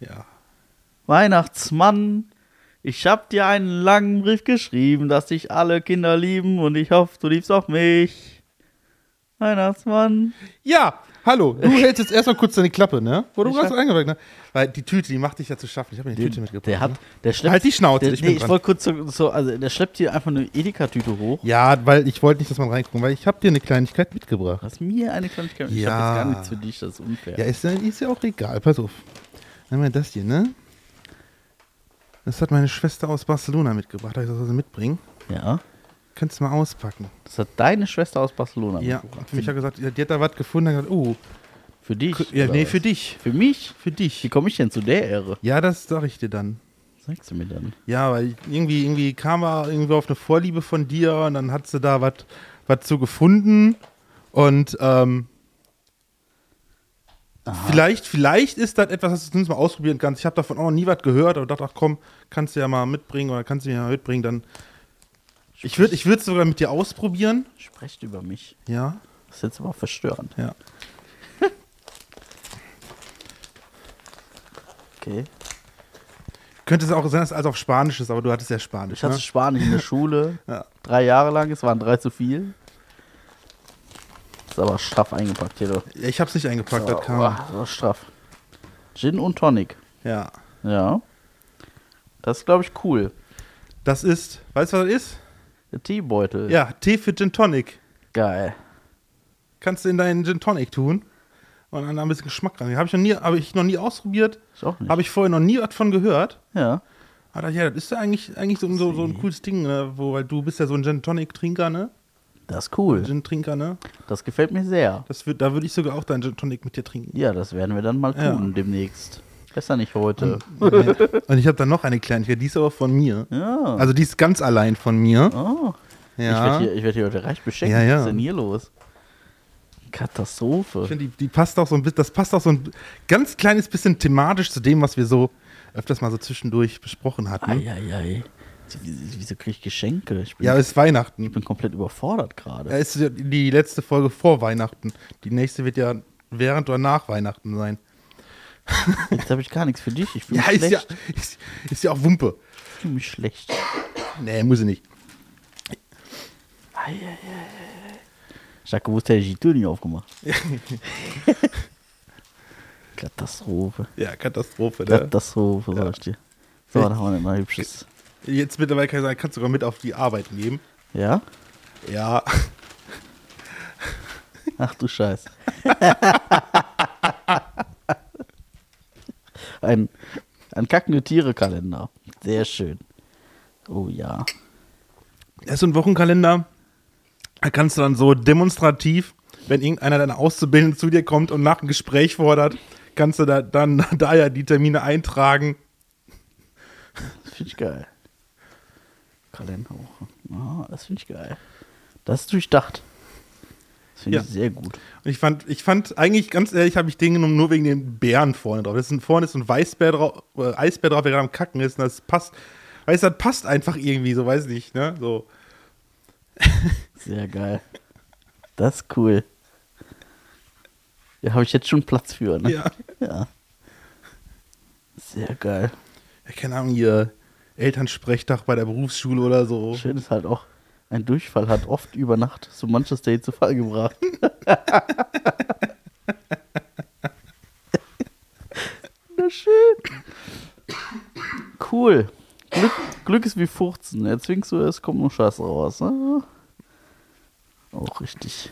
Ja. Weihnachtsmann, ich hab dir einen langen Brief geschrieben, dass dich alle Kinder lieben und ich hoffe, du liebst auch mich. Weihnachtsmann. Ja, hallo. Du hältst jetzt erstmal kurz deine Klappe, ne? Wo du Ich gerade hab- so eingeweckt, ne? Weil die Tüte, die macht dich ja zu schaffen. Ich habe mir die Tüte mitgebracht. Der hat, ne? der schleppt. Halt die Schnauze, der, ich nee, bin ich dran. wollte kurz so, so, also der schleppt hier einfach eine Edeka-Tüte hoch. Ja, weil ich wollte nicht, dass man reinguckt, weil ich habe dir eine Kleinigkeit mitgebracht. Hast mir eine Kleinigkeit. Ich Ja. hab jetzt gar nichts für dich, das ist unfair. Ja, ist, ja- ist ja auch egal. Pass auf. Wir das hier, ne? Das hat meine Schwester aus Barcelona mitgebracht. Darf ich das also mitbringen? Ja. Kannst du mal auspacken. Das hat deine Schwester aus Barcelona Ja, mitgebracht. für mich hat gesagt, die hat da was gefunden. Hat gesagt, oh, Für dich? ja, nee, was? für dich. Für mich? Für Wie dich. komme ich denn zu der Ehre? Ja, das sag ich dir dann. Sagst du mir dann? Ja, weil irgendwie, irgendwie kam er irgendwie auf eine Vorliebe von dir und dann hat sie da was was zu gefunden und ähm, vielleicht, vielleicht ist das etwas, was du zumindest mal ausprobieren kannst. Ich habe davon auch noch nie was gehört, aber dachte, ach komm, kannst du ja mal mitbringen oder kannst du mir ja mal mitbringen, dann ich würde ich es sogar mit dir ausprobieren. Sprecht über mich. Ja, Das ist jetzt aber verstörend. ja. Okay. Könnte es auch sein, dass es alles auf Spanisch ist, aber du hattest ja Spanisch. Ich hatte ne? Spanisch in der Schule. Ja. Drei Jahre lang. Es waren drei zu viel. Ist aber straff eingepackt hier. du. ja, ich habe es nicht eingepackt, das kam. Boah, das war straff. Gin und Tonic. Ja. Ja. Das ist, glaube ich, cool. Das ist, weißt du, was das ist? Der Teebeutel. Ja, Tee für Gin Tonic. Geil. kannst du in deinen Gin Tonic tun und dann ein bisschen Geschmack rein. Habe ich noch nie, habe ich noch nie ausprobiert. Ich auch nicht. Habe ich vorher noch nie was von gehört. ja. Aber ja, das ist ja eigentlich, eigentlich so, so, so ein cooles Ding, ne? Wo, weil du bist ja so ein Gin Tonic Trinker, ne? Das ist cool. Gin Trinker, ne? Das gefällt mir sehr. Das würd, da würde ich sogar auch deinen Gin Tonic mit dir trinken. Ja, das werden wir dann mal Ja. tun demnächst. Besser nicht heute. Und ich habe dann noch eine Kleinigkeit, die ist aber von mir. Ja. Also die ist ganz allein von mir. oh. Ich Ja. werde hier, ich werd hier heute reich beschenkt. Ja, ja. Was ist denn hier los? Katastrophe. Ich finde, die, die passt auch so ein bisschen, das passt auch so ein ganz kleines bisschen thematisch zu dem, was wir so öfters mal so zwischendurch besprochen hatten. Eieiei. Wieso, kriege ich Geschenke? Ich bin, Ja, es ist Weihnachten. ich bin komplett überfordert gerade. Ja, ist ja die letzte Folge vor Weihnachten. Die nächste wird ja während oder nach Weihnachten sein. Jetzt habe ich gar nichts für dich. Ich fühle Ja, mich ist ja, schlecht. ist, ist ja auch Wumpe. Ich fühle mich schlecht. Nee, muss ich nicht. Eieiei. Ich habe gewusst, hätte ich die Tür nicht aufgemacht. Katastrophe. Ja, Katastrophe. Ne? Katastrophe, sag ich dir. So, da haben wir mal hübsches. Jetzt mittlerweile kann ich sagen, kannst du sogar mit auf die Arbeit geben. Ja? Ja. Ach du Scheiß. ein, ein kackende Tiere-Kalender. Sehr schön. Oh ja. Das ist so ein Wochenkalender. Da kannst du dann so demonstrativ, wenn irgendeiner deiner Auszubildenden zu dir kommt und nach einem Gespräch fordert, kannst du da, dann da ja die Termine eintragen. Finde ich geil. Kalenderwoche. Ah, das finde ich geil. Das ist durchdacht. Das finde Ja. ich sehr gut. Und ich fand, ich fand eigentlich, ganz ehrlich, habe ich den genommen nur wegen den Bären vorne drauf. Das ist ein, vorne ist so ein Weißbär drauf, äh, Eisbär drauf, der gerade am Kacken ist. Und das passt, weißt du, das passt einfach irgendwie, so weiß ich nicht, ne? So. Sehr geil. Das ist cool. Ja, habe ich jetzt schon Platz für, ne? Ja. Ja. Sehr geil. ja, keine Ahnung, hier Elternsprechtag bei der Berufsschule oder so. Schön ist halt auch, ein Durchfall hat oft über Nacht so manches Day zu Fall gebracht. Na schön. Cool. Glück, Glück ist wie Furzen. Erzwingst du es, kommt nur Scheiße raus. Ne? Auch richtig.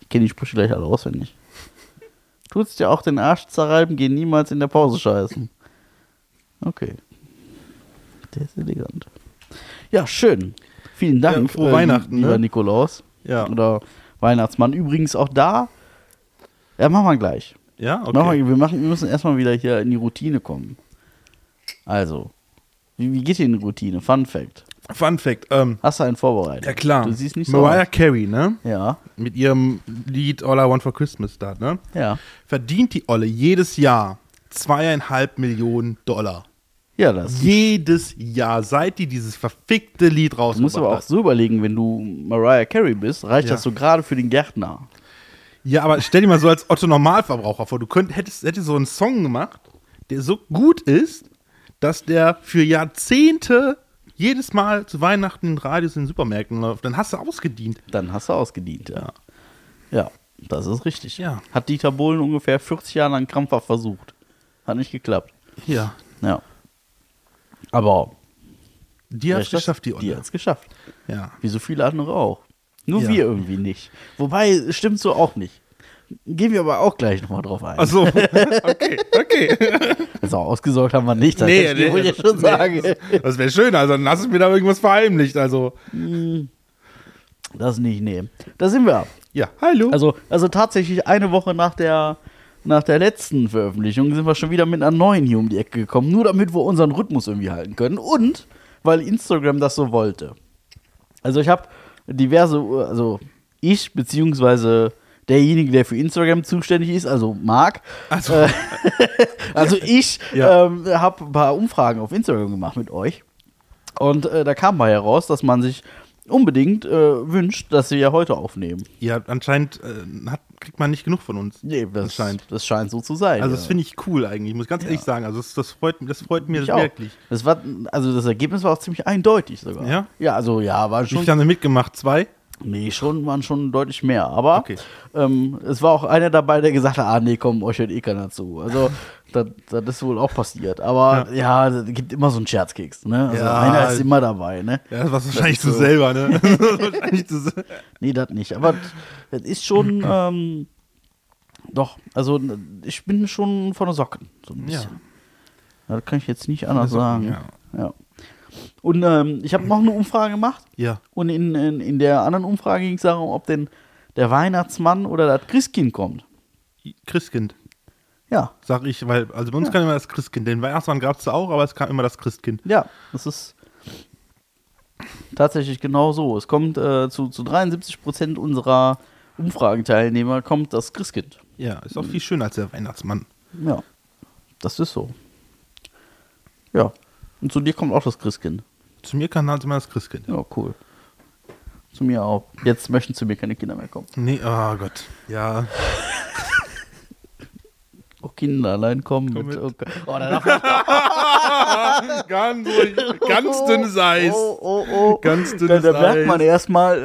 Ich kenne die Sprüche gleich alle auswendig. Tut's dir auch den Arsch zerreiben, geh niemals in der Pause scheißen. Okay. Der ist elegant. Ja, schön. Vielen Dank. Ja, frohe Weihnachten, Lieber ne? Nikolaus. Ja. Oder Weihnachtsmann. Übrigens auch da. Ja, machen wir gleich. Ja, Machen okay. wir, wir, machen, wir müssen erstmal wieder hier in die Routine kommen. Also, wie, wie geht dir in die Routine? Fun Fact. Fun Fact, ähm, Hast du einen vorbereitet? ja klar. Du siehst nicht so Mariah aus. Carey, ne? Ja, Mit ihrem Lied All I Want for Christmas da, ne? ja. Verdient die Olle jedes Jahr zweieinhalb Millionen Dollar. Ja, das. Jedes Jahr, seit die dieses verfickte Lied Du rausgebracht musst aber auch so überlegen, wenn du Mariah Carey bist, reicht Ja. das so gerade für den Gärtner. Ja, aber stell dir mal so als Otto Normalverbraucher vor, du könnt, hättest, hättest so einen Song gemacht, der so gut ist, dass der für Jahrzehnte jedes Mal zu Weihnachten in Radios in den Supermärkten läuft. Dann hast du ausgedient. Dann hast du ausgedient, ja. Ja, das ist richtig. Ja. Hat Dieter Bohlen ungefähr 40 Jahre lang krampfhaft versucht. Hat nicht geklappt. Ja. Ja. Aber Die hat es geschafft, die Die Olle. hat es geschafft. Ja. Wie so viele andere auch. Nur Ja. wir irgendwie nicht. Wobei, es stimmt so auch nicht. Gehen wir aber auch gleich nochmal drauf ein. Achso, okay, okay. Also ausgesorgt haben wir nicht, das nee, nee, ich schon sagen. Das, das wäre schön, also dann hast du mir da irgendwas verheimlicht. Also, Das nicht nehmen. Da sind wir. ja, hallo. Also, also tatsächlich eine Woche nach der, nach der letzten Veröffentlichung sind wir schon wieder mit einer neuen hier um die Ecke gekommen, nur damit wir unseren Rhythmus irgendwie halten können und weil Instagram das so wollte. Also ich habe diverse, also ich beziehungsweise derjenige, der für Instagram zuständig ist, also Marc, also, äh, also ich Ja. ähm, habe ein paar Umfragen auf Instagram gemacht mit euch. Und äh, da kam mal heraus, dass man sich unbedingt äh, wünscht, dass wir ja heute aufnehmen. ja, anscheinend äh, hat, kriegt man nicht genug von uns. Nee, das, scheint. das scheint so zu sein. Also, ja. das finde ich cool eigentlich, muss ganz ehrlich sagen. Also, das, das, freut, das freut mir Ich wirklich. Das war, also das Ergebnis war auch ziemlich eindeutig sogar. Ja? Ja, also ja, Wie schon. viele haben mitgemacht? Zwei? Nee, schon, waren schon deutlich mehr. Aber Okay. ähm, es war auch einer dabei, der gesagt hat, ah nee, komm, euch hört eh keiner zu. Also das, das ist wohl auch passiert. Aber ja, es gibt immer so einen Scherzkeks. Ne? Also Ja. einer ist immer dabei. Ne? Ja, das war wahrscheinlich du so. selber, ne? Das Nee, das nicht. Aber das ist schon, ähm, doch, also ich bin schon von der Socken. So ein Ja. bisschen. Ja, das kann ich jetzt nicht anders Socken, sagen. Ja. Und ähm, ich habe noch eine Umfrage gemacht. Ja. Und in, in, in der anderen Umfrage ging es darum, ob denn der Weihnachtsmann oder das Christkind kommt. Christkind, Ja, sag ich, weil, also bei uns kam immer das Christkind. Den Weihnachtsmann gab es auch, aber es kam immer das Christkind. ja, das ist tatsächlich genau so. Es kommt äh, zu, zu 73 Prozent unserer Umfragenteilnehmer kommt das Christkind. Ja, ist auch viel schöner als der Weihnachtsmann. Ja, das ist so. Ja, und zu dir kommt auch das Christkind. Zu mir kam halt immer das Christkind. Ja, cool. Zu mir auch. Jetzt möchten zu mir keine Kinder mehr kommen. Nee, oh Gott. Ja. Auch Kinder allein kommen Komm mit. mit. Oh, Gott. oh, da man ganz, ruhig, ganz dünnes Eis. Oh, oh, oh. Ganz Da, dünnes da merkt Eis. man erstmal,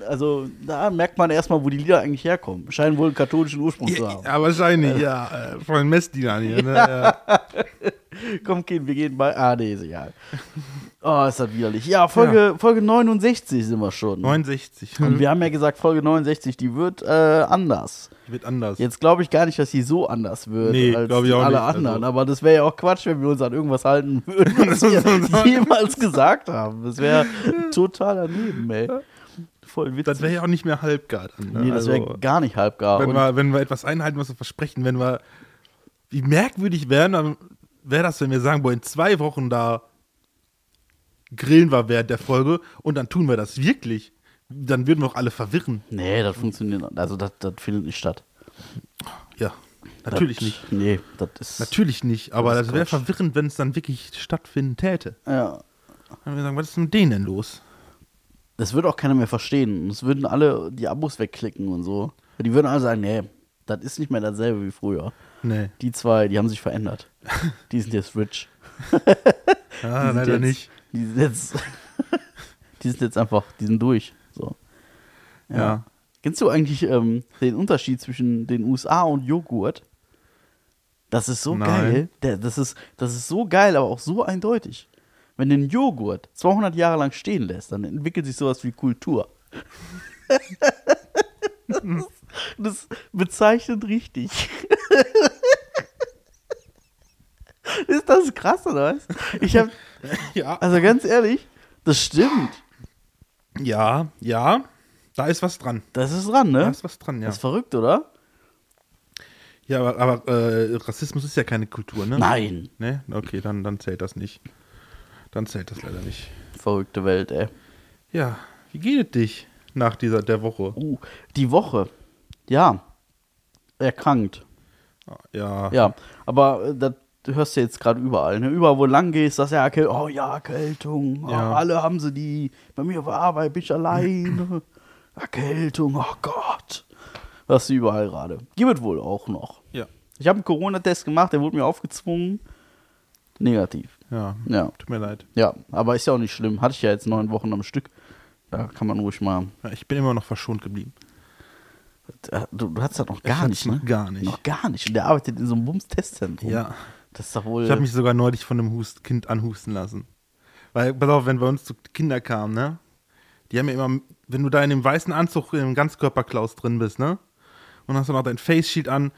äh, also da merkt man erstmal, wo die Lieder eigentlich herkommen. Scheinen wohl einen katholischen Ursprung zu Ja, haben. ja, wahrscheinlich, ja. Äh, von den Messdienern hier, ne? Ja. Komm, Kind, wir gehen bei. Ah, nee, ist egal. Oh, ist das widerlich. Ja, Folge, Folge 69 sind wir schon. 69. Und wir haben ja gesagt, Folge 69, die wird äh, anders. Wird anders. Jetzt glaube ich gar nicht, dass sie so anders wird Nee, als ich auch alle nicht. anderen. Also- Aber das wäre ja auch Quatsch, wenn wir uns an irgendwas halten würden, was wir jemals gesagt haben. Das wäre total daneben, ey. Voll witzig. Das wäre ja auch nicht mehr halbgar dann. Ne? nee, das wäre Also, gar nicht halbgar. wenn, Und wir, wenn wir etwas einhalten, was wir versprechen, wenn wir. Wie merkwürdig wären, dann wäre das, wenn wir sagen, boah, in zwei Wochen da grillen wir während der Folge und dann tun wir das wirklich. Dann würden wir auch alle verwirren. nee, das funktioniert. Also, das, das findet nicht statt. Ja, natürlich das, nicht. Nee, das ist. Natürlich nicht, aber Das das, wäre verwirrend, wenn es dann wirklich stattfinden täte. Ja. Dann würden wir sagen, was ist mit denen denn los? Das würde auch keiner mehr verstehen. Es würden alle die Abos wegklicken und so. Die würden alle sagen, nee, das ist nicht mehr dasselbe wie früher. Nee, Die zwei, die haben sich verändert. Die sind jetzt rich. sind leider jetzt, nicht. Die sind jetzt, die sind jetzt einfach, die sind durch. So. Ja. Kennst du eigentlich ähm, den Unterschied zwischen den USA und Joghurt? Das ist so Nein. geil. Das, ist, das ist so geil, aber auch so eindeutig. Wenn du einen Joghurt 200 Jahre lang stehen lässt, dann entwickelt sich sowas wie Kultur. das bezeichnet richtig. ist das krass, oder was? Ich hab, Ja, also ganz ehrlich, das stimmt. ja, ja, da ist was dran. Das ist dran, ne? Da ist was dran, ja. Das ist verrückt, oder? Ja, aber, aber äh, Rassismus ist ja keine Kultur, ne? Nein. Ne? Okay, dann, dann zählt das nicht. Dann zählt das leider nicht. Verrückte Welt, ey. Ja, wie geht es dich nach dieser der Woche? Uh, die Woche. Ja. Erkrankt. Ja, Ja, aber äh, das hörst du jetzt gerade überall. Ne? Überall, wo du lang gehst, das ja. Oh ja, Erkältung. Oh, Ja. alle haben sie die. Bei mir auf der Arbeit bin ich alleine. Erkältung, oh Gott. Das ist überall gerade. Gibt es wohl auch noch. ja. Ich habe einen Corona-Test gemacht, der wurde mir aufgezwungen. Negativ. Ja, Ja. tut mir leid. Ja, aber ist ja auch nicht schlimm. Hatte ich ja jetzt neun Wochen am Stück. Da kann man ruhig mal. Ja, ich bin immer noch verschont geblieben. Äh, Du, du hattest das noch Ich gar hatte nicht, ne? Gar nicht. Noch gar nicht. Und der arbeitet in so einem Bums-Testzentrum. Ja. Das ist doch wohl. Ich habe mich sogar neulich von einem Hust Kind anhusten lassen. Weil, pass auf, wenn bei uns zu Kinder kamen, ne? Die haben ja immer, wenn du da in dem weißen Anzug im Ganzkörperklaus drin bist, ne? Und hast dann noch dein Face Sheet an,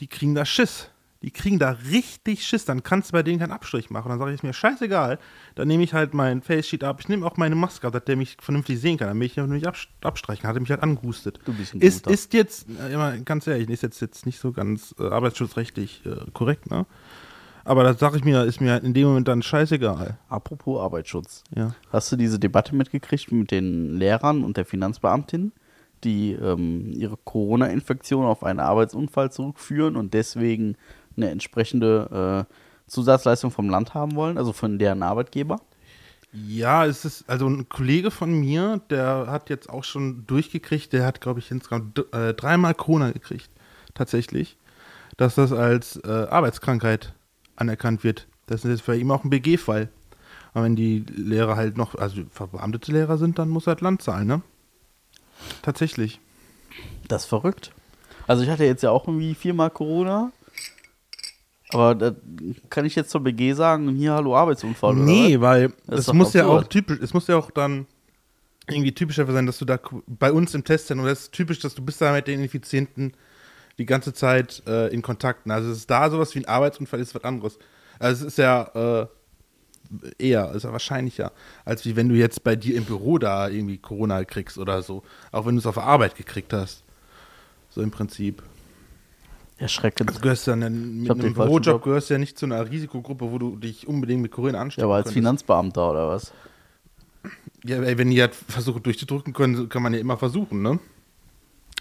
die kriegen da Schiss. Die kriegen da richtig Schiss. Dann kannst du bei denen keinen Abstrich machen. Dann sage ich, ist mir scheißegal. Dann nehme ich halt mein Face Sheet ab. Ich nehme auch meine Maske ab, dass der mich vernünftig sehen kann. Dann will ich ihn nicht abst- abstreichen. Hat er mich halt angehustet. Du bist ein ist, Guter. ist jetzt, äh, immer ganz ehrlich, ist jetzt, jetzt nicht so ganz äh, arbeitsschutzrechtlich äh, korrekt, ne? Aber das sage ich mir, ist mir in dem Moment dann scheißegal. Apropos Arbeitsschutz. Ja. Hast du diese Debatte mitgekriegt mit den Lehrern und der Finanzbeamtin, die ähm, ihre Corona-Infektion auf einen Arbeitsunfall zurückführen und deswegen eine entsprechende äh, Zusatzleistung vom Land haben wollen, also von deren Arbeitgeber? Ja, es ist, also ein Kollege von mir, der hat jetzt auch schon durchgekriegt, der hat, glaube ich, insgesamt äh, dreimal Corona gekriegt, tatsächlich, dass das als äh, Arbeitskrankheit anerkannt wird. Das ist jetzt für ihn auch ein BG-Fall. Aber wenn die Lehrer halt noch, also verbeamtete Lehrer sind, dann muss halt Land zahlen, ne? Tatsächlich. Das ist verrückt. Also ich hatte jetzt ja auch irgendwie viermal Corona. Aber da kann ich jetzt zur BG sagen, hier, hallo, Arbeitsunfall. oder Nee, weil Das doch muss ja auch absurd. typisch, es muss ja auch dann irgendwie typisch dafür sein, dass du da bei uns im Testzentrum, das ist typisch, dass du bist da mit den Infizierten die ganze Zeit äh, in Kontakt. Also es ist da sowas wie ein Arbeitsunfall, ist was anderes. Also es ist ja äh, eher, ist ja wahrscheinlicher, als wie wenn du jetzt bei dir im Büro da irgendwie Corona kriegst oder so. Auch wenn du es auf Arbeit gekriegt hast. So im Prinzip. Erschreckend. Du gehörst ja mit hab den einem Bürojob Job. gehörst ja nicht zu einer Risikogruppe, wo du dich unbedingt mit Corona anstecken Ja, aber als könntest. Finanzbeamter oder was? Ja, ey, wenn die halt versuchen durchzudrücken können, kann man ja immer versuchen, ne?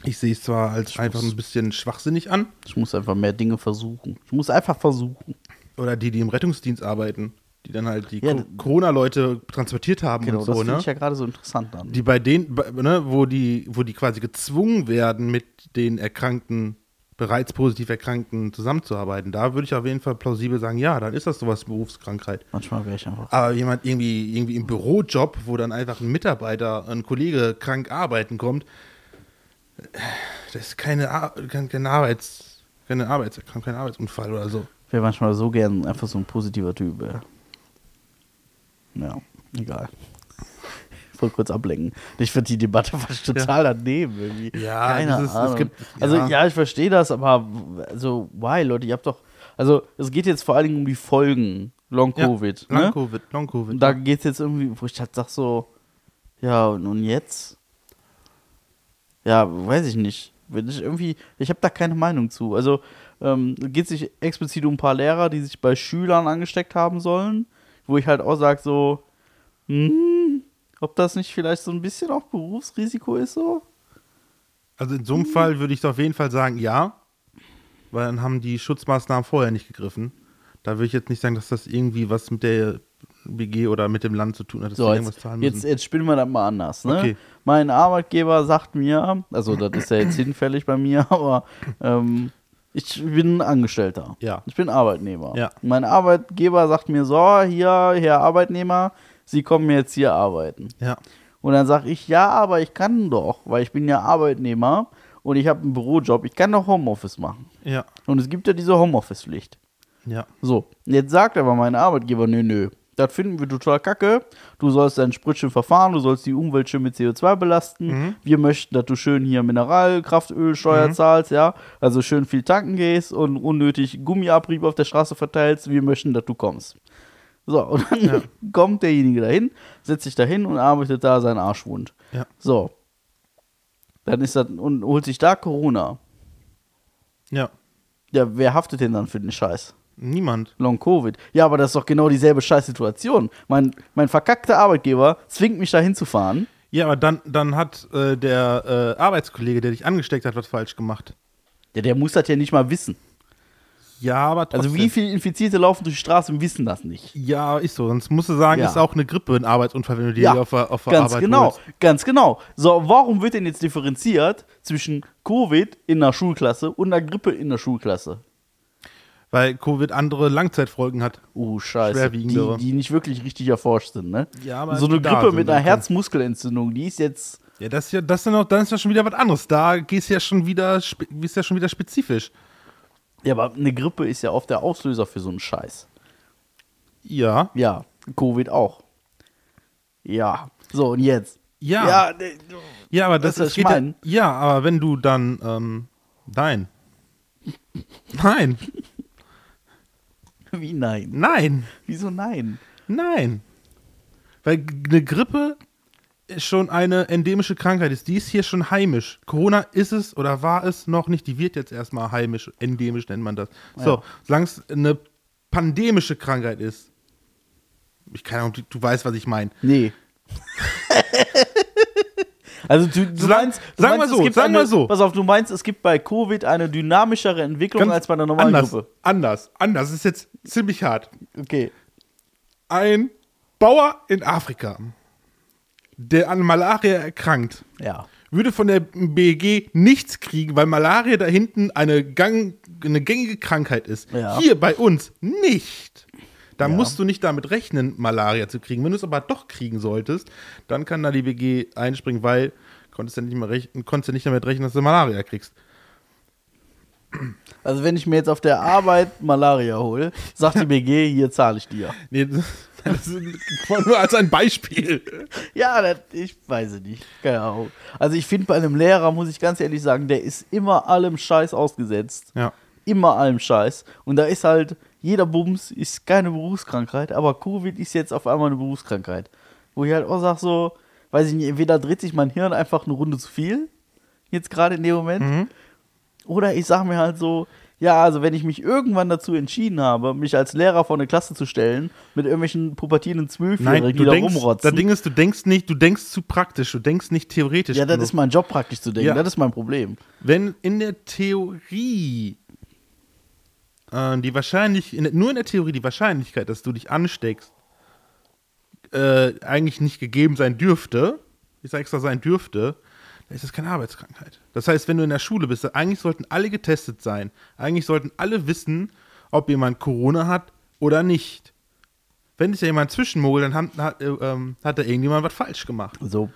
Ich sehe es zwar als einfach ein bisschen schwachsinnig an. Ich muss einfach mehr Dinge versuchen. Ich muss einfach versuchen. Oder die, die im Rettungsdienst arbeiten, die dann halt die Ja, Co- Corona-Leute transportiert haben Genau, und das so, finde ne? ich ja gerade so interessant an. Die bei denen, ne, wo die, wo die quasi gezwungen werden, mit den Erkrankten, bereits positiv Erkrankten zusammenzuarbeiten. Da würde ich auf jeden Fall plausibel sagen, ja, dann ist das sowas Berufskrankheit. Manchmal wäre ich einfach. Aber jemand irgendwie, irgendwie im Bürojob, wo dann einfach ein Mitarbeiter, ein Kollege krank arbeiten kommt, das ist keine, Ar keine Arbeits, keine Arbeitserkrankung, kein Arbeitsunfall oder so. wäre manchmal so gern einfach so ein positiver Typ. Ja, ja egal. Ich wollte kurz ablenken. Ich finde die Debatte fast total daneben irgendwie. Ja, Keine ist- Ahnung. gibt- also ja. ja, ich verstehe das, aber also why, Leute, ihr habt doch. Also es geht jetzt vor allen Dingen um die Folgen Long Ja, Covid. Long ne? Covid, Long Covid. Und da geht es jetzt irgendwie, wo ich halt sag so, ja, und, und jetzt? Ja, weiß ich nicht. Ich irgendwie, ich habe da keine Meinung zu. Also ähm, geht es sich explizit um ein paar Lehrer, die sich bei Schülern angesteckt haben sollen, wo ich halt auch sage so, hm, ob das nicht vielleicht so ein bisschen auch Berufsrisiko ist so? also in so einem Fall würde ich auf jeden Fall sagen, ja. Weil dann haben die Schutzmaßnahmen vorher nicht gegriffen. Da würde ich jetzt nicht sagen, dass das irgendwie was mit der BG oder mit dem Land zu tun hat, dass So, die jetzt, irgendwas zahlen jetzt, müssen. jetzt spielen wir das mal anders. Ne? Okay. Mein Arbeitgeber sagt mir, also das ist ja jetzt hinfällig bei mir, aber ähm, ich bin Angestellter. Ja. Ich bin Arbeitnehmer. Ja. Mein Arbeitgeber sagt mir so, hier, Herr Arbeitnehmer, Sie kommen jetzt hier arbeiten. Ja. Und dann sage ich, ja, aber ich kann doch, weil ich bin ja Arbeitnehmer und ich habe einen Bürojob, ich kann doch Homeoffice machen. Ja. Und es gibt ja diese Homeoffice-Pflicht. Ja. So, jetzt sagt aber mein Arbeitgeber, nö, nö, das finden wir total kacke. Du sollst dein Sprütchen verfahren, du sollst die Umwelt schön mit CO2 belasten. Wir möchten, dass du schön hier Mineralkraftölsteuer zahlst, ja. Also schön viel tanken gehst und unnötig Gummiabrieb auf der Straße verteilst. Wir möchten, dass du kommst. So, und dann kommt derjenige dahin, setzt sich dahin und arbeitet da seinen Arschwund. Ja. So. Dann ist das, und holt sich da Corona. Ja. Ja, wer haftet denn dann für den Scheiß? Niemand. Long Covid. Ja, aber das ist doch genau dieselbe Scheißsituation. Mein, mein verkackter Arbeitgeber zwingt mich da hinzufahren. Ja, aber dann, dann hat äh, der äh, Arbeitskollege, der dich angesteckt hat, was falsch gemacht. Ja, der muss das ja nicht mal wissen. Ja, aber trotzdem. Also wie viele Infizierte laufen durch die Straße und wissen das nicht? Ja, ist so. Sonst musst du sagen, Ja. ist auch eine Grippe ein Arbeitsunfall, wenn du die Ja, auf der, auf der Ganz Arbeit genau, holst. ganz genau. So, warum wird denn jetzt differenziert zwischen Covid in der Schulklasse und einer Grippe in der Schulklasse? Weil Covid andere Langzeitfolgen hat. Oh, scheiße. Die, die nicht wirklich richtig erforscht sind, ne? Ja, aber so eine Grippe mit einer Herzmuskelentzündung, die ist jetzt. Ja, das ist ja, das ist ja noch, dann ist ja schon wieder was anderes. Da gehst ja schon wieder, spe- ist ja schon wieder spezifisch. Ja, aber eine Grippe ist ja oft der Auslöser für so einen Scheiß. Ja. Ja, Covid auch. Ja. So, und jetzt? Ja. Ja, ne, Ja, aber das, ist ich geht ja, mein? ja, aber wenn du dann, ähm, nein. Nein, wie nein? nein, Wieso nein? nein. Weil eine Grippe ist schon eine endemische Krankheit ist. Die ist hier schon heimisch. Corona ist es oder war es noch nicht. Die wird jetzt erstmal heimisch, endemisch nennt man das. So, Ja. solange es eine pandemische Krankheit ist. Ich keine Ahnung, du, du weißt, was ich meine. Nee. also du, du Sag- meinst, du sag meinst, mal es so, sag eine, mal so. Pass auf, du meinst, es gibt bei Covid eine dynamischere Entwicklung Ganz als bei einer normalen anders, Grippe. Anders, anders. Das ist jetzt ziemlich hart. Okay. Ein Bauer in Afrika, der an Malaria erkrankt, Ja. würde von der BEG nichts kriegen, weil Malaria da hinten eine, Gang, eine gängige Krankheit ist. Ja. Hier bei uns nicht. Da Ja. musst du nicht damit rechnen, Malaria zu kriegen. Wenn du es aber doch kriegen solltest, dann kann da die BG einspringen, weil konntest du nicht, mehr rechnen, konntest du nicht damit rechnen, dass du Malaria kriegst. Also wenn ich mir jetzt auf der Arbeit Malaria hole, sagt die BG, hier zahle ich dir. Nee, das das ist nur als ein Beispiel. Ja, das, ich weiß es nicht. Keine Ahnung. Also ich finde bei einem Lehrer, muss ich ganz ehrlich sagen, der ist immer allem Scheiß ausgesetzt. Ja. Immer allem Scheiß. Und da ist halt, jeder Bums ist keine Berufskrankheit, aber Covid ist jetzt auf einmal eine Berufskrankheit. Wo ich halt auch sage so, weiß ich nicht, entweder dreht sich mein Hirn einfach eine Runde zu viel, jetzt gerade in dem Moment, oder ich sage mir halt so, ja, also wenn ich mich irgendwann dazu entschieden habe, mich als Lehrer vor eine Klasse zu stellen, mit irgendwelchen pubertierenden Zwölfjährigen, die da denkst, rumrotzen. das Ding ist, du denkst nicht, du denkst zu praktisch, du denkst nicht theoretisch. Ja, das genug. ist mein Job praktisch zu denken. Ja. Das ist mein Problem. Wenn in der Theorie äh, die Wahrscheinlich, in, der- nur in der Theorie die Wahrscheinlichkeit, dass du dich ansteckst, äh, eigentlich nicht gegeben sein dürfte, ich sage extra sein dürfte, dann ist das keine Arbeitskrankheit. Das heißt, wenn du in der Schule bist, eigentlich sollten alle getestet sein. Eigentlich sollten alle wissen, ob jemand Corona hat oder nicht. Wenn sich ja jemand zwischenmogelt, dann hat, hat, äh, ähm, hat da irgendjemand was falsch gemacht. So.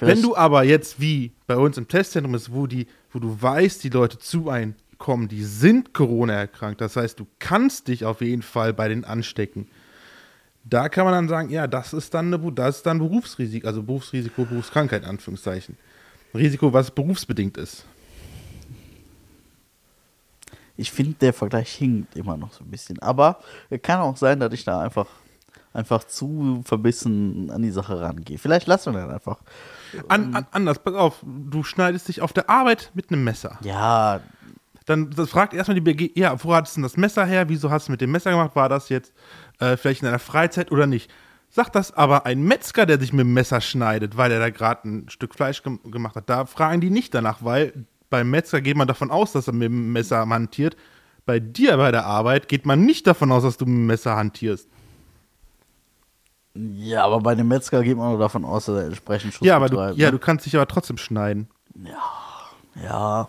Wenn du aber jetzt wie bei uns im Testzentrum ist, wo, die, wo du weißt, die Leute zu einem kommen, die sind Corona erkrankt, das heißt, du kannst dich auf jeden Fall bei denen anstecken. Da kann man dann sagen, ja, das ist dann, eine, das ist dann Berufsrisiko, also Berufsrisiko, Berufskrankheit, in Anführungszeichen. Risiko, was berufsbedingt ist. Ich finde, der Vergleich hinkt immer noch so ein bisschen. Aber es kann auch sein, dass ich da einfach, einfach zu verbissen an die Sache rangehe. Vielleicht lassen wir das einfach. An, an, anders, pass auf, du schneidest dich auf der Arbeit mit einem Messer. Ja, Dann das fragt erstmal die BG, ja, wo hattest du denn das Messer her? Wieso hast du mit dem Messer gemacht? War das jetzt äh, vielleicht in deiner Freizeit oder nicht? Sagt das aber ein Metzger, der sich mit dem Messer schneidet, weil er da gerade ein Stück Fleisch gem gemacht hat. Da fragen die nicht danach, weil beim Metzger geht man davon aus, dass er mit dem Messer hantiert. Bei dir bei der Arbeit geht man nicht davon aus, dass du mit dem Messer hantierst. ja, aber bei dem Metzger geht man nur davon aus, dass er entsprechend Schutz Ja, aber du, betreibt, ja, ne? du kannst dich aber trotzdem schneiden. Ja,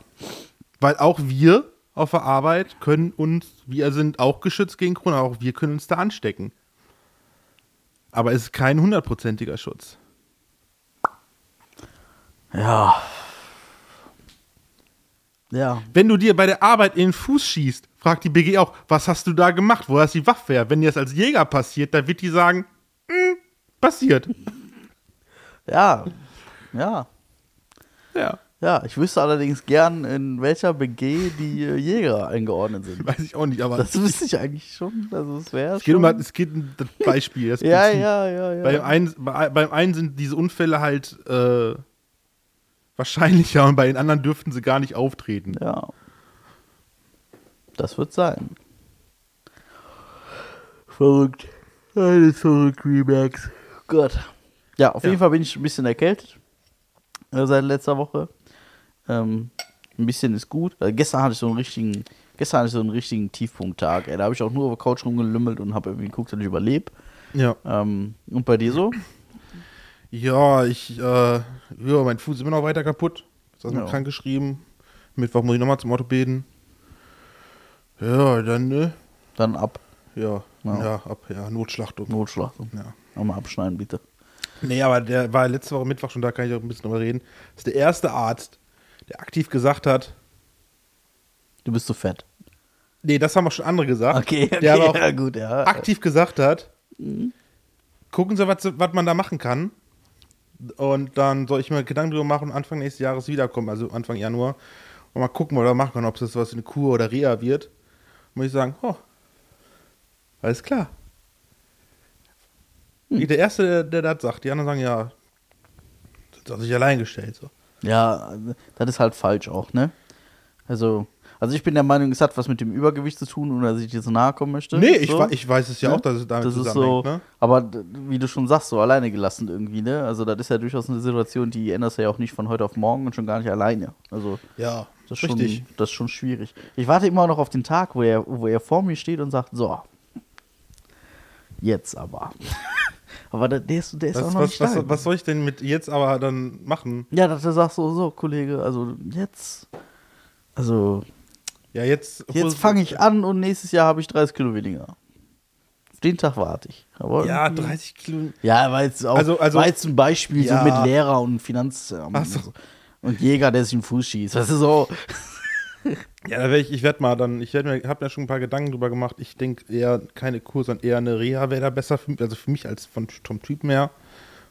Weil auch wir auf der Arbeit können uns, wir sind auch geschützt gegen Corona, auch wir können uns da anstecken. Aber es ist kein hundertprozentiger Schutz. ja. Ja, Wenn du dir bei der Arbeit in den Fuß schießt, fragt die BG auch, was hast du da gemacht? Wo hast die Waffe her? Wenn dir das als Jäger passiert, dann wird die sagen, "Hm, passiert. ja, ja. Ja, Ja, ich wüsste allerdings gern, in welcher BG die äh, Jäger eingeordnet sind. weiß ich auch nicht, aber Das wüsste ich eigentlich schon. Also es es geht, schon. um, es geht um das Beispiel. Das ja, ja, ja, ja. Beim, einen, bei, beim einen sind diese Unfälle halt äh, wahrscheinlicher und bei den anderen dürften sie gar nicht auftreten. Ja. Das wird sein. Verrückt. Alles verrückt, Remax. Gott. Ja, auf Ja. jeden Fall bin ich ein bisschen erkältet. Äh, seit letzter Woche. Ähm, ein bisschen ist gut. Äh, gestern hatte ich so einen richtigen, gestern hatte ich so einen richtigen Tiefpunkttag. Ey, da habe ich auch nur auf der Couch rumgelümmelt und habe irgendwie geguckt, dass ich überlebe. Ja. Ähm, und bei dir so? Ja, ich, äh, ja, mein Fuß ist immer noch weiter kaputt. Ist erstmal Ja. krank geschrieben. Mittwoch muss ich nochmal zum Orthopäden. Ja, dann, ne, Dann ab. Ja, Ja. ja, ab, ja, Notschlachtung. Notschlachtung. Ja. Nochmal abschneiden, bitte. Nee, aber der war letzte Woche Mittwoch schon da, kann ich auch ein bisschen drüber reden. Das ist der erste Arzt, der aktiv gesagt hat, Du bist zu fett. nee, das haben auch schon andere gesagt. Okay, okay, Der aber auch ja, gut, ja. aktiv gesagt hat, gucken Sie, was, was man da machen kann. Und dann soll ich mir Gedanken drüber machen, Anfang nächstes Jahres wiederkommen, also Anfang Januar. Und mal gucken, was wir da machen können, ob das was in Kur oder Reha wird. Muss ich sagen, oh, alles klar. Der Erste, der, der das sagt, die anderen sagen, ja, sind auf sich allein gestellt. So. Ja, das ist halt falsch auch, ne? Also, also ich bin der Meinung, es hat was mit dem Übergewicht zu tun oder dass ich dir so nahe kommen möchte. Nee, ich, so. wa- ich weiß es ja Ne? auch, dass es damit das ist so, ne? aber wie du schon sagst, so alleine gelassen irgendwie, ne? Also das ist ja durchaus eine Situation, die änderst du ja auch nicht von heute auf morgen und schon gar nicht alleine. Also Ja, das ist, richtig. schon, das ist schon schwierig. Ich warte immer noch auf den Tag, wo er, wo er vor mir steht und sagt, so, jetzt aber. Aber der, der ist, der ist auch Was, noch was, nicht was, was soll ich denn mit jetzt aber dann machen? Ja, dass du sagst so, so, Kollege, also jetzt, also Ja, jetzt. Jetzt fange ich an und nächstes Jahr habe ich 30 Kilo weniger. Auf den Tag warte ich. Aber Ja, irgendwie- 30 Kilo. Ja, war jetzt auch Also- also- war jetzt ein Beispiel Ja. so mit Lehrer und Finanzamt so. und, so. und Jäger, der sich einen Fuß schießt. Das ist so. Ja, da ich, ich werde mal dann, ich werd mir, habe mir schon ein paar Gedanken drüber gemacht. Ich denke eher keine Kur, sondern eher eine Reha wäre da besser, für, mich- also für mich als von, vom Typen her.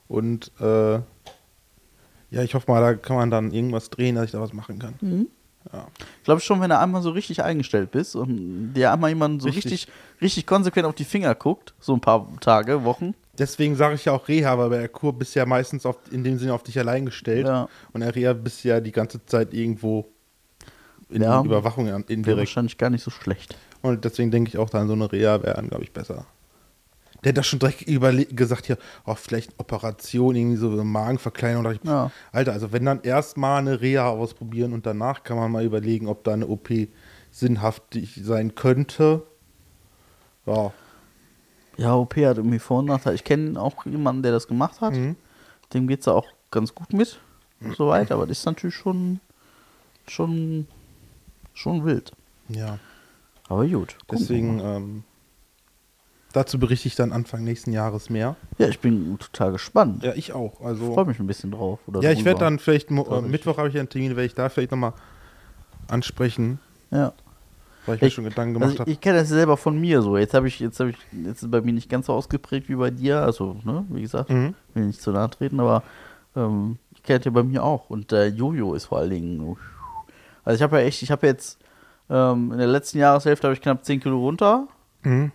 Und äh, ja, ich hoffe mal, da kann man dann irgendwas drehen, dass ich da was machen kann. Mhm. Ja. Ich glaube schon, wenn du einmal so richtig eingestellt bist und dir einmal jemand so Richtig. richtig. richtig, konsequent auf die Finger guckt, so ein paar Tage, Wochen. Deswegen sage ich ja auch Reha, weil bei der Kur bist du ja meistens auf, in dem Sinne auf dich allein gestellt. Ja. Und der Reha bist du ja die ganze Zeit irgendwo in Ja. Überwachung an- Wäre indirekt. wahrscheinlich gar nicht so schlecht. Und deswegen denke ich auch, dann so eine Reha wäre dann, glaube ich, besser. Der hat das schon direkt überle- gesagt hier, oh, vielleicht eine Operation, irgendwie so eine Magenverkleinerung. Ich, Ja. Alter, also wenn dann erstmal eine Reha ausprobieren und danach kann man mal überlegen, ob da eine OP sinnhaft sein könnte. Ja, Ja, OP hat irgendwie Vor- und Nachteile. Ich kenne auch jemanden, der das gemacht hat. Mhm. Dem geht es auch ganz gut mit. Soweit, aber das ist natürlich schon, schon, schon wild. ja. Aber gut. Deswegen, ähm, dazu berichte ich dann Anfang nächsten Jahres mehr. Ja, ich bin total gespannt. Ja, ich auch. Ich Also, freue mich ein bisschen drauf. Oder ja, ich werde dann vielleicht, äh. Mittwoch habe ich einen Termin, werde ich da vielleicht nochmal ansprechen, Ja. weil ich mir Ich- schon Gedanken gemacht Also habe. ich, ich kenne das selber von mir so. Jetzt habe ich, jetzt habe ich, jetzt ist bei mir nicht ganz so ausgeprägt wie bei dir. Also, ne, wie gesagt, Mhm. will nicht zu nahe treten, aber ähm, ich kenne das ja bei mir auch. Und der Jojo ist vor allen Dingen. Also ich habe ja echt, ich habe jetzt ähm, in der letzten Jahreshälfte habe ich knapp 10 Kilo runter. Mhm.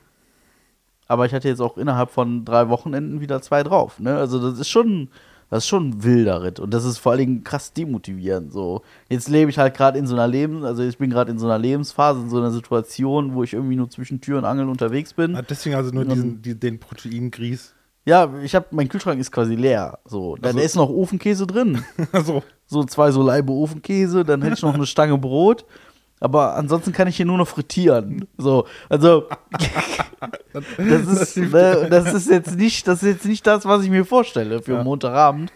Aber ich hatte jetzt auch innerhalb von drei Wochenenden wieder zwei drauf. Ne? Also das ist schon, das ist schon ein wilder Ritt. Und das ist vor allen Dingen krass demotivierend. So. Jetzt lebe ich halt gerade in so einer Lebens, also ich bin gerade in so einer Lebensphase, in so einer Situation, wo ich irgendwie nur zwischen Tür und Angel unterwegs bin. Ah, Deswegen also nur diesen, die, den Proteingrieß. Ja, ich habe, mein Kühlschrank ist quasi leer. So, da Also- da ist noch Ofenkäse drin. also, So zwei so Laibe Ofenkäse, dann hätte ich noch eine Stange Brot. Aber ansonsten kann ich hier nur noch frittieren. So, also das ist, ne, das ist jetzt nicht, das ist jetzt nicht das, was ich mir vorstelle für Ja. Montagabend.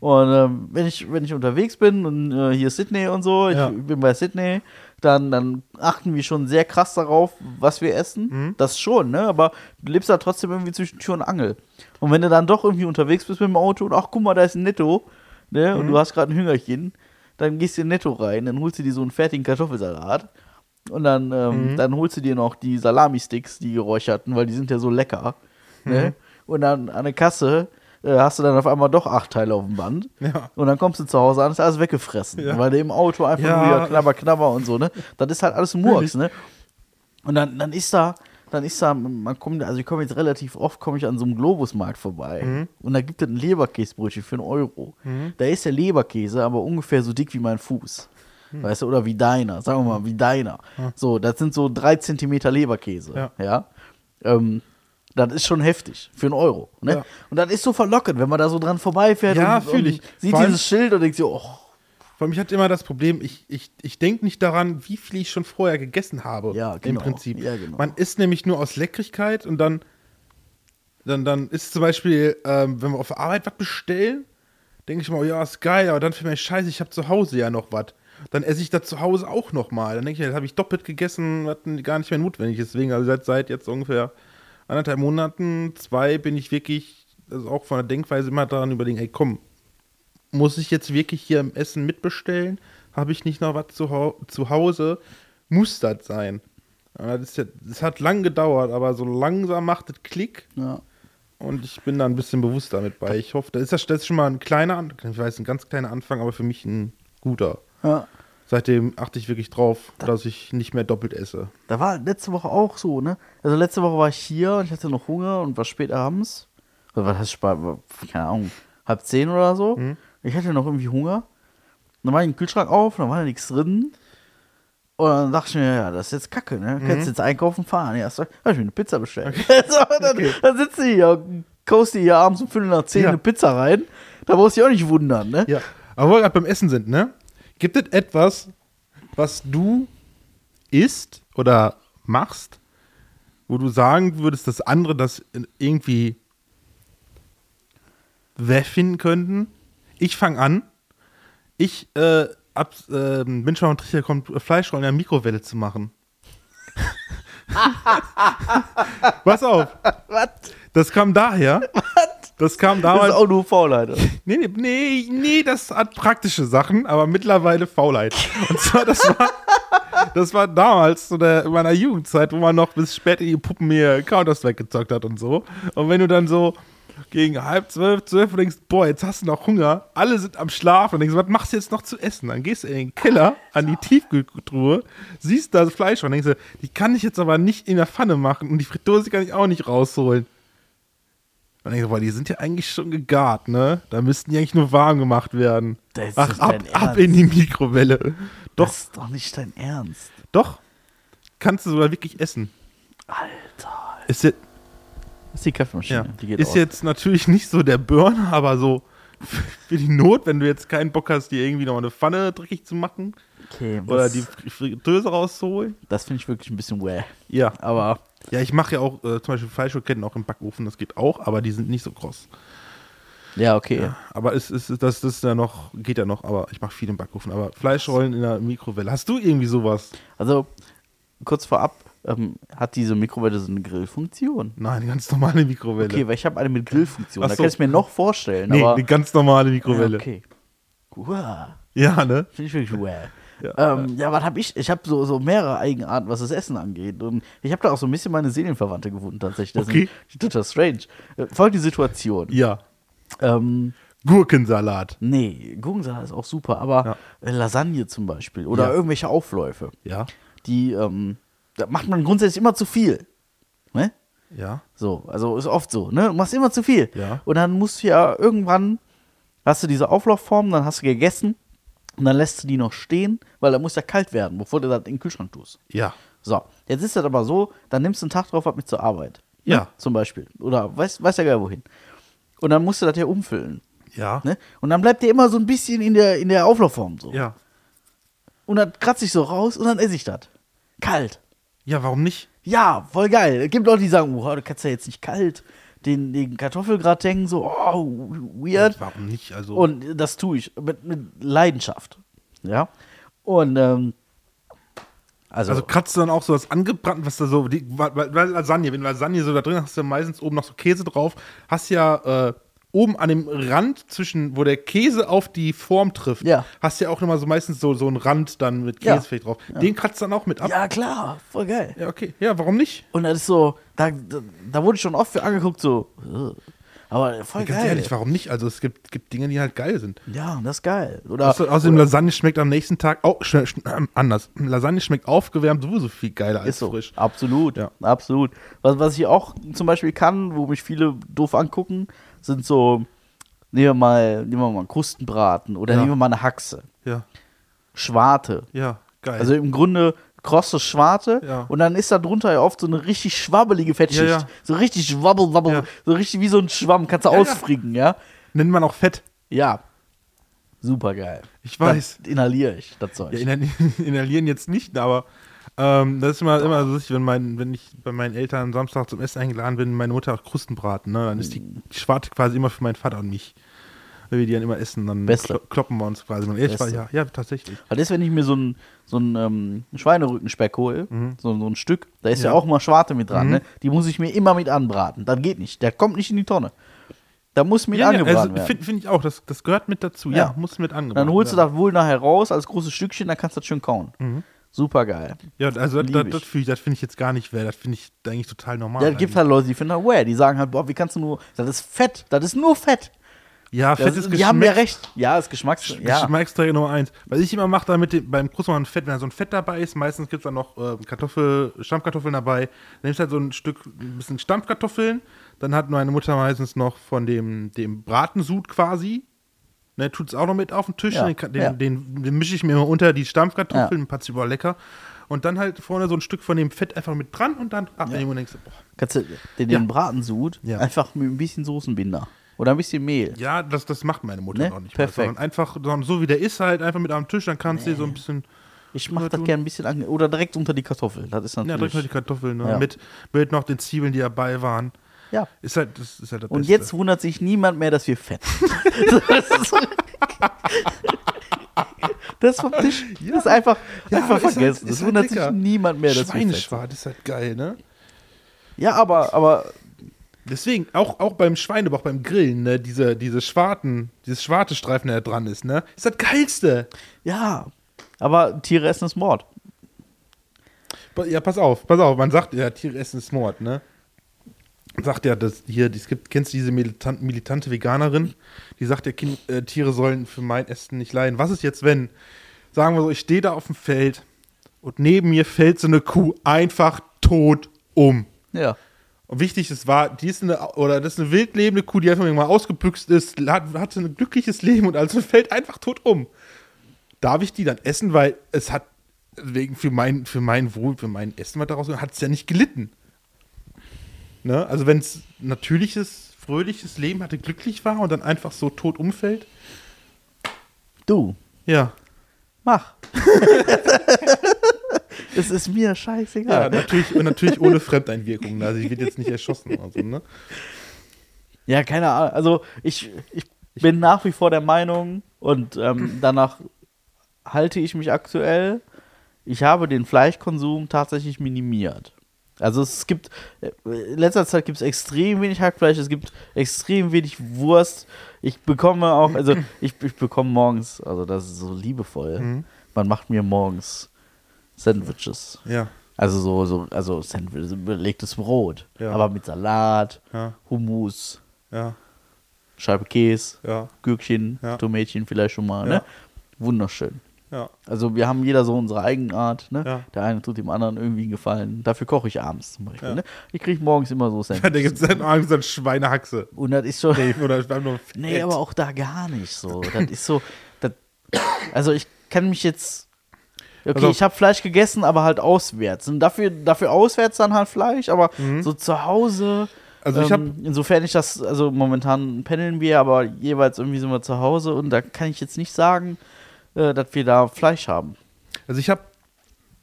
Und ähm, wenn ich wenn ich unterwegs bin und äh, hier ist Sydney und so, ich Ja. bin bei Sydney, dann dann achten wir schon sehr krass darauf, was wir essen. Mhm. Das schon, ne? Aber du lebst da trotzdem irgendwie zwischen Tür und Angel. Und wenn du dann doch irgendwie unterwegs bist mit dem Auto und ach guck mal, da ist ein Netto, ne? Und Mhm. du hast gerade ein Hüngerchen, dann gehst du in Netto rein, dann holst du dir so einen fertigen Kartoffelsalat. Und dann, ähm, Mhm. dann holst du dir noch die Salami-Sticks, die geräucherten, weil die sind ja so lecker. Mhm. Ne? Und dann an der Kasse hast du dann auf einmal doch acht Teile auf dem Band. ja. Und dann kommst du zu Hause an, ist alles weggefressen. Ja. Weil du im Auto einfach Ja. nur wieder knabber, knabber und so, ne? Das ist halt alles Murks, ne? Und dann, dann ist da, dann ist da, man kommt, also ich komme jetzt relativ oft, komme ich an so einem Globusmarkt vorbei. Mhm. Und da gibt es ein Leberkäsebrötchen für einen Euro. Da ist der Leberkäse aber ungefähr so dick wie mein Fuß. Mhm. Weißt du, oder wie deiner, sagen wir mal, wie deiner. So, das sind so drei Zentimeter Leberkäse. Ja. ja? Ähm, das ist schon heftig für einen Euro. Ne? Ja. Und das ist so verlockend, wenn man da so dran vorbeifährt Ja, und, und ich. sieht Vor dieses Schild und denkt so, oh, Vor allem, ich hatte immer das Problem, ich, ich, ich denke nicht daran, wie viel ich schon vorher gegessen habe. Ja, genau. Im Prinzip. Ja, genau. Man isst nämlich nur aus Leckrigkeit und dann, dann, dann ist zum Beispiel, ähm, wenn wir auf der Arbeit was bestellen, denke ich mal, oh ja, ist geil, aber dann fällt mir scheiße, ich habe zu Hause ja noch was. dann esse ich das zu Hause auch nochmal. Dann denke ich, das habe ich doppelt gegessen, was gar nicht mehr notwendig ist. Deswegen, also seit, seit jetzt ungefähr anderthalb Monaten, zwei, bin ich wirklich, also auch von der Denkweise immer daran überlegen, ey, komm, muss ich jetzt wirklich hier im Essen mitbestellen? Habe ich nicht noch was zu, zu Hause? Muss das sein? Das, ja, das hat lang gedauert, aber so langsam macht es Klick Ja. und ich bin da ein bisschen bewusster mit bei. Ich hoffe, das ist, das das ist schon mal ein kleiner, ich weiß, ein ganz kleiner Anfang, aber für mich ein guter. ja. Seitdem achte ich wirklich drauf, dass ich nicht mehr doppelt esse. Da war letzte Woche auch so, ne? Also letzte Woche war ich hier und ich hatte noch Hunger und war spät abends. Oder was heißt spät? Keine Ahnung, halb zehn oder so. Ich hatte noch irgendwie Hunger. Dann war ich den Kühlschrank auf, dann war da nichts drin. Und dann dachte ich mir, ja, das ist jetzt kacke, ne? Kannst jetzt einkaufen fahren. Ja, so, hab ich mir eine Pizza bestellt. so, dann, Okay. dann sitzt du hier, kaust dir hier abends um Viertel nach zehn Ja. eine Pizza rein. Da brauchst du dich auch nicht wundern, ne? Ja. Aber wo wir gerade beim Essen sind, ne? Gibt es etwas, was du isst oder machst, wo du sagen würdest, dass andere das irgendwie finden könnten? Ich fange an. Ich äh, ab, äh, bin schon am Trichter gekommen, Fleischrollen in der Mikrowelle zu machen. Pass auf, Was? das kam daher. Das kam Das damals. ist auch nur Faulheit. Nee, nee, nee, nee, das hat praktische Sachen, aber mittlerweile Faulheit. Und zwar, das war, das war damals, so der, in meiner Jugendzeit, wo man noch bis spät in die Puppen hier Counter-Strike gezockt hat und so. Und wenn du dann so gegen halb zwölf, zwölf und denkst, boah, jetzt hast du noch Hunger, alle sind am Schlafen und denkst, was machst du jetzt noch zu essen? Dann gehst du in den Keller, an die Tiefkühltruhe, siehst da das Fleisch und denkst, du, die kann ich jetzt aber nicht in der Pfanne machen und die Fritteuse kann ich auch nicht rausholen. Und ich so, boah, die sind ja eigentlich schon gegart, ne? Da müssten die eigentlich nur warm gemacht werden. Das ist Ach, nicht ab, ab in die Mikrowelle. Doch, Das ist doch nicht dein Ernst. doch. Kannst du sogar wirklich essen. Alter. Ist, jetzt, ist die Kaffeemaschine. ja, Die ist aus. jetzt natürlich nicht so der Burner, aber so für die Not, wenn du jetzt keinen Bock hast, dir irgendwie noch eine Pfanne dreckig zu machen Okay, oder die Fr- Fritteuse rauszuholen. das finde ich wirklich ein bisschen wäh. Ja. Aber Ja, ich mache ja auch äh, zum Beispiel Fleischroketten auch im Backofen, das geht auch, aber die sind nicht so kross. ja, okay. Ja, aber es ist, das, das ist ja noch, geht ja noch, aber ich mache viel im Backofen. Aber Fleischrollen in der Mikrowelle. Hast du irgendwie sowas? Also, kurz vorab, ähm, hat diese Mikrowelle so eine Grillfunktion? Nein, eine ganz normale Mikrowelle. Okay, weil ich habe eine mit Grillfunktion. Ach Da so. kann ich mir noch vorstellen. nee, aber, eine ganz normale Mikrowelle. Ja, okay. Wow. Ja, ne? Finde ich wirklich wow. Ja. ähm, ja, was habe ich? Ich habe so, so mehrere Eigenarten, was das Essen angeht. Und ich habe da auch so ein bisschen meine Seelenverwandte gefunden, tatsächlich. Das Okay. ist total strange. Äh, Folgende Situation. Ja. Ähm, Gurkensalat. nee, Gurkensalat ist auch super, aber äh, Lasagne zum Beispiel oder Ja. irgendwelche Aufläufe, Ja. die ähm, da macht man grundsätzlich immer zu viel. Ne? Ja. So, also ist oft so, ne? Du machst immer zu viel. Ja. Und dann musst du ja irgendwann, hast du diese Auflaufform, dann hast du gegessen und dann lässt du die noch stehen, weil da muss ja kalt werden, bevor du das in den Kühlschrank tust. Ja. So, jetzt ist das aber so, dann nimmst du einen Tag drauf ab mit zur Arbeit. Ne? Ja. Zum Beispiel. Oder weiß, weiß ja geil wohin. Und dann musst du das ja umfüllen. Ja. Ne? Und dann bleibt der immer so ein bisschen in der, in der Auflaufform so. Ja. Und dann kratze ich so raus und dann esse ich das. Kalt. Ja, warum nicht? Ja, voll geil. Es gibt Leute, die sagen, oh, du kannst ja jetzt nicht kalt den, den Kartoffelgratin so, oh, weird. Warum nicht? Also. Und das tue ich mit, mit Leidenschaft. Ja. Und, ähm, also, also kratzt du dann auch so das angebrannt, was da so, die, Lasagne, wenn du Lasagne so da drin hast, hast du ja meistens oben noch so Käse drauf, hast ja äh, oben an dem Rand zwischen, wo der Käse auf die Form trifft, Ja. hast ja auch nochmal so meistens so, so einen Rand dann mit Ja. Käse vielleicht drauf. Den kratzt du dann auch mit ab. ja, klar, voll geil. Ja, okay. Ja, warum nicht? Und das ist so, da, da, da wurde ich schon oft für angeguckt, so, äh, aber voll Ganz geil. ehrlich, warum nicht? Also es gibt, gibt Dinge, die halt geil sind. Ja, das ist geil. Oder, Außer, außerdem, Lasagne schmeckt am nächsten Tag auch sch anders. Lasagne schmeckt aufgewärmt sowieso viel geiler als Ist so. frisch. Absolut. Ja. Absolut. Was, was ich auch zum Beispiel kann, wo mich viele doof angucken, sind so, nehmen wir mal, nehmen wir mal einen Krustenbraten oder Ja. nehmen wir mal eine Haxe. Ja, Schwarte. ja, geil. Also im Grunde krosse Schwarte Ja. und dann ist da drunter ja oft so eine richtig schwabbelige Fettschicht. Ja. So richtig schwabbel, wabbel, so richtig wie so ein Schwamm, kannst du Ja, ja. Nennt man auch Fett. Ja. Super geil. Ich weiß. Das inhaliere ich, das Zeug. Ja, inhal- inhalieren jetzt nicht, aber ähm, das ist immer, immer so lustig, wenn, mein, wenn ich bei meinen Eltern Samstag zum Essen eingeladen bin, meine Mutter auch Krustenbraten, ne? Dann ist die Schwarte quasi immer für meinen Vater und mich. weil wir die dann immer essen, dann klo- kloppen wir uns quasi. Und ich war, ja, ja, tatsächlich. Das, wenn ich mir so ein, so ein ähm, Schweinerückenspeck hole, so, so ein Stück, da ist ja, Mhm. Ja. auch mal Schwarte mit dran, ne? die muss ich mir immer mit anbraten. Das geht nicht. Der kommt nicht in die Tonne. Da muss mit Ja, angebraten also, finde find ich auch, das, das gehört mit dazu. Ja, Ja. muss mit angebracht Dann holst du das wohl nachher raus als großes Stückchen, dann kannst du das schön kauen. Mhm. Super geil. Ja, also das, das, das finde ich, find ich jetzt gar nicht wert. Das finde ich eigentlich total normal. Es gibt eigentlich. halt Leute, die finden das weird. Die sagen halt, boah, wie kannst du nur, das ist Fett, das ist nur Fett. ja, Das, fettes die haben ja Geschmack. recht. Ja, ist Geschmacks... Ja. Geschmacksträger Nummer eins. Was ich immer mache, damit dem- beim Großmann Fett, wenn da so ein Fett dabei ist, meistens gibt es dann noch äh, Kartoffel, Stampfkartoffeln dabei. Dann nimmst du halt so ein Stück, ein bisschen Stampfkartoffeln. Dann hat meine Mutter meistens noch von dem, dem Bratensud quasi. Ne, tut es auch noch mit auf den Tisch. Ja, Den, den, ja. den, den mische ich mir immer unter die Stampfkartoffeln, Ja. passt überall lecker. Und dann halt vorne so ein Stück von dem Fett einfach mit dran und dann ab in den Mund und denkst boah. Kannst du den, Ja. den Bratensud Ja. einfach mit ein bisschen Soßenbinder. Oder ein bisschen Mehl. Ja, das, das macht meine Mutter Ne? noch nicht. Perfekt. Mehr, sondern einfach sondern so wie der ist, halt einfach mit am Tisch, dann kannst du dir so ein bisschen. Ich mache das gerne ein bisschen an, oder direkt unter die Kartoffel. Das ist Ja, natürlich. direkt noch die Kartoffeln, ne? Ja. Mit, mit noch den Zwiebeln, die dabei waren. Ja. Ist halt, das ist halt das Und Beste. jetzt wundert sich niemand mehr, dass wir fett sind. das ist, vom Tisch ist einfach, Ja, einfach ist halt- vergessen. halt wundert lecker. sich niemand mehr, dass wir fett sind. Ist halt geil, ne? Ja, aber, aber Deswegen, auch, auch beim Schweinebauch, beim Grillen, ne, diese, diese Schwarten, dieses schwarte Streifen, der da dran ist, ne? Ist das geilste. ja. Aber Tiere essen ist Mord. Ja, pass auf, pass auf, man sagt ja, Tiere essen ist Mord, ne? Sagt ja, dass hier, es gibt, kennst du diese militant, militante Veganerin, die sagt ja, kind, äh, Tiere sollen für mein Essen nicht leiden. Was ist jetzt, wenn, sagen wir so, ich stehe da auf dem Feld und neben mir fällt so eine Kuh einfach tot um. Ja. Und wichtig, es war, die ist eine, oder das ist eine wild lebende Kuh, die einfach mal ausgebüxt ist, hat, hatte ein glückliches Leben und also fällt einfach tot um. Darf ich die dann essen, weil es hat, wegen für mein, für mein Wohl, für mein Essen, was daraus hat es ja nicht gelitten. Ne? Also wenn es natürliches, fröhliches Leben hatte, glücklich war und dann einfach so tot umfällt, Du, ja. mach. es ist mir Ja, scheißegal. natürlich, und natürlich ohne Fremdeinwirkung. Also ich werde jetzt nicht erschossen oder so, ne? Ja, keine Ahnung. Also ich, ich bin nach wie vor der Meinung und ähm, danach halte ich mich aktuell. Ich habe den Fleischkonsum tatsächlich minimiert. Also es gibt, äh, in letzter Zeit gibt es extrem wenig Hackfleisch, es gibt extrem wenig Wurst. Ich bekomme auch, also ich, ich bekomme morgens, also das ist so liebevoll, Mhm. man macht mir morgens Sandwiches. Ja, Also so, so also Sandwich, so belegtes Brot, Ja. aber mit Salat, ja, Hummus, ja, Scheibe Käse, ja, Gürkchen, Ja. Tomätchen vielleicht schon mal, ne? Wunderschön. Ja. Also wir haben jeder so unsere Eigenart, ne? Ja. Der eine tut dem anderen irgendwie einen Gefallen. Dafür koche ich abends zum Beispiel, Ja. ne? Ich kriege morgens immer so Ja, Sandwiches. da gibt es dann Angst an Schweinehaxe. Und das ist schon. Nee, oder ich bleib nur Nee, aber auch da gar nicht so. Das ist so. Das, also ich kann mich jetzt. Okay, Also- ich habe Fleisch gegessen, aber halt auswärts. Und dafür, dafür auswärts dann halt Fleisch, aber so zu Hause. Mhm. Also ich ähm, insofern ich das, also momentan pendeln wir, aber jeweils irgendwie sind wir zu Hause und da kann ich jetzt nicht sagen, äh, dass wir da Fleisch haben. Also ich habe,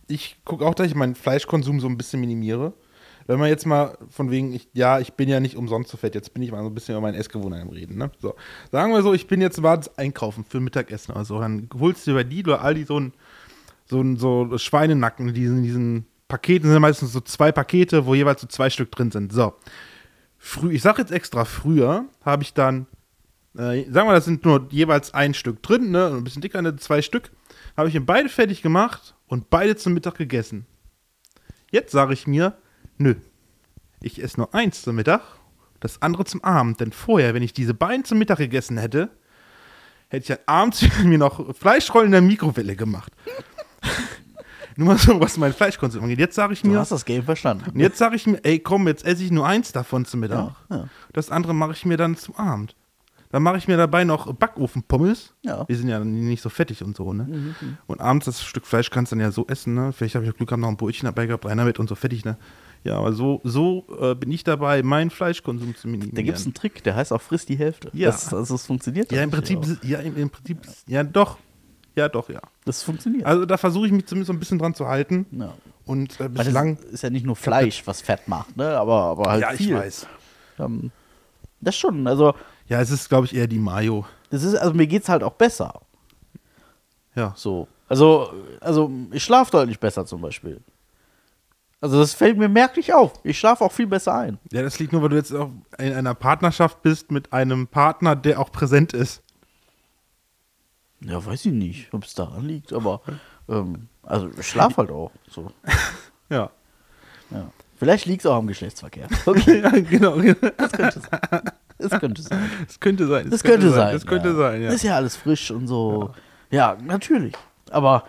ich gucke auch, dass ich meinen Fleischkonsum so ein bisschen minimiere. Wenn man jetzt mal von wegen, ich, ja, ich bin ja nicht umsonst so fett, jetzt bin ich mal so ein bisschen über meine Essgewohnheiten reden. Ne? So, sagen wir so, ich bin jetzt mal einkaufen für Mittagessen oder so, dann holst du bei Lidl oder Aldi so ein, so ein so Schweinenacken, diesen, diesen Paketen sind meistens so zwei Pakete, wo jeweils so zwei Stück drin sind. So, früh, ich sage jetzt extra früher, habe ich dann, äh, sagen wir, das sind nur jeweils ein Stück drin, ne, ein bisschen dicker, ne, zwei Stück, habe ich mir beide fertig gemacht und beide zum Mittag gegessen. Jetzt sage ich mir, nö, ich esse nur eins zum Mittag, das andere zum Abend, denn vorher, wenn ich diese beiden zum Mittag gegessen hätte, hätte ich abends mir noch Fleischrollen in der Mikrowelle gemacht. Nur mal so, was mein Fleischkonsum angeht. Jetzt sage ich Du mir, hast das Game verstanden. und jetzt sage ich mir, ey, komm, jetzt esse ich nur eins davon zum Mittag. Ja, ja. Das andere mache ich mir dann zum Abend. Dann mache ich mir dabei noch Backofenpommes. Ja. Mhm, Wir sind ja nicht so fettig und so, ne? Und abends das Stück Fleisch kannst du dann ja so essen, ne? Vielleicht habe ich auch Glück gehabt, noch ein Brötchen dabei gehabt, einer mit und so fettig, ne? Ja, aber so, so äh, bin ich dabei, meinen Fleischkonsum zu minimieren. Da gibt es einen Trick, der heißt auch frisst die Hälfte. Ja. Das, also das funktioniert. ja, im Prinzip, ja, im, im Prinzip, ja, doch. Ja, doch, ja. Das funktioniert. Also da versuche ich mich zumindest so ein bisschen dran zu halten. ja. Und äh, bislang. das ist ja nicht nur Fleisch, was fett macht, ne? Aber, aber halt Ja, ich viel. weiß. Ähm, das schon, also Ja, es ist, glaube ich, eher die Mayo. Das ist, also mir geht's halt auch besser. Ja. So. Also, also ich schlafe deutlich besser zum Beispiel. Also das fällt mir merklich auf. Ich schlafe auch viel besser ein. Ja, das liegt nur, weil du jetzt auch in einer Partnerschaft bist mit einem Partner, der auch präsent ist. Ja, weiß ich nicht, ob es daran liegt, aber ähm, also ich schlafe halt auch. So. Ja. Ja. Vielleicht liegt es auch am Geschlechtsverkehr. Okay, ja genau. das könnte sein. Das könnte sein. Das könnte sein. Das könnte sein. Das könnte ja. sein, ja. Ist ja alles frisch und so. Ja, natürlich. Aber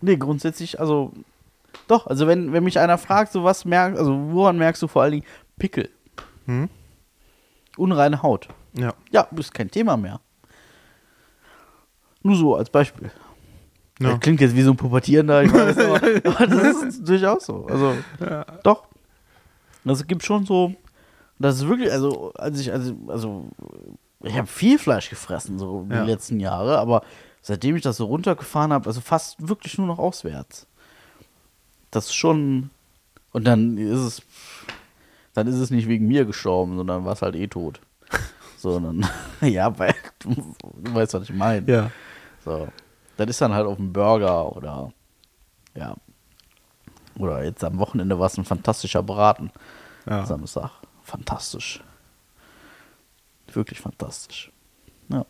nee, grundsätzlich, also doch, also wenn, wenn mich einer fragt, so was merkst, also woran merkst du vor allen Dingen Pickel? Hm? Unreine Haut. Ja. Ja, ist kein Thema mehr. Nur so als Beispiel. Ja. Das klingt jetzt wie so ein Pubertierender, ich weiß, aber, aber das ist durchaus so. Also, doch. Also, es gibt schon so, das ist wirklich, also, als ich, also, also ich habe viel Fleisch gefressen, so Ja. die letzten Jahre, aber seitdem ich das so runtergefahren habe, also fast wirklich nur noch auswärts. Das ist schon, und dann ist es, dann ist es nicht wegen mir gestorben, sondern war es halt eh tot. Sondern, ja, weil, du, du weißt, was ich meine. Ja. So. Das ist dann halt auf dem Burger oder ja. Oder jetzt am Wochenende war es ein fantastischer Braten. Ja. Samstag. Fantastisch. Wirklich fantastisch. Ja.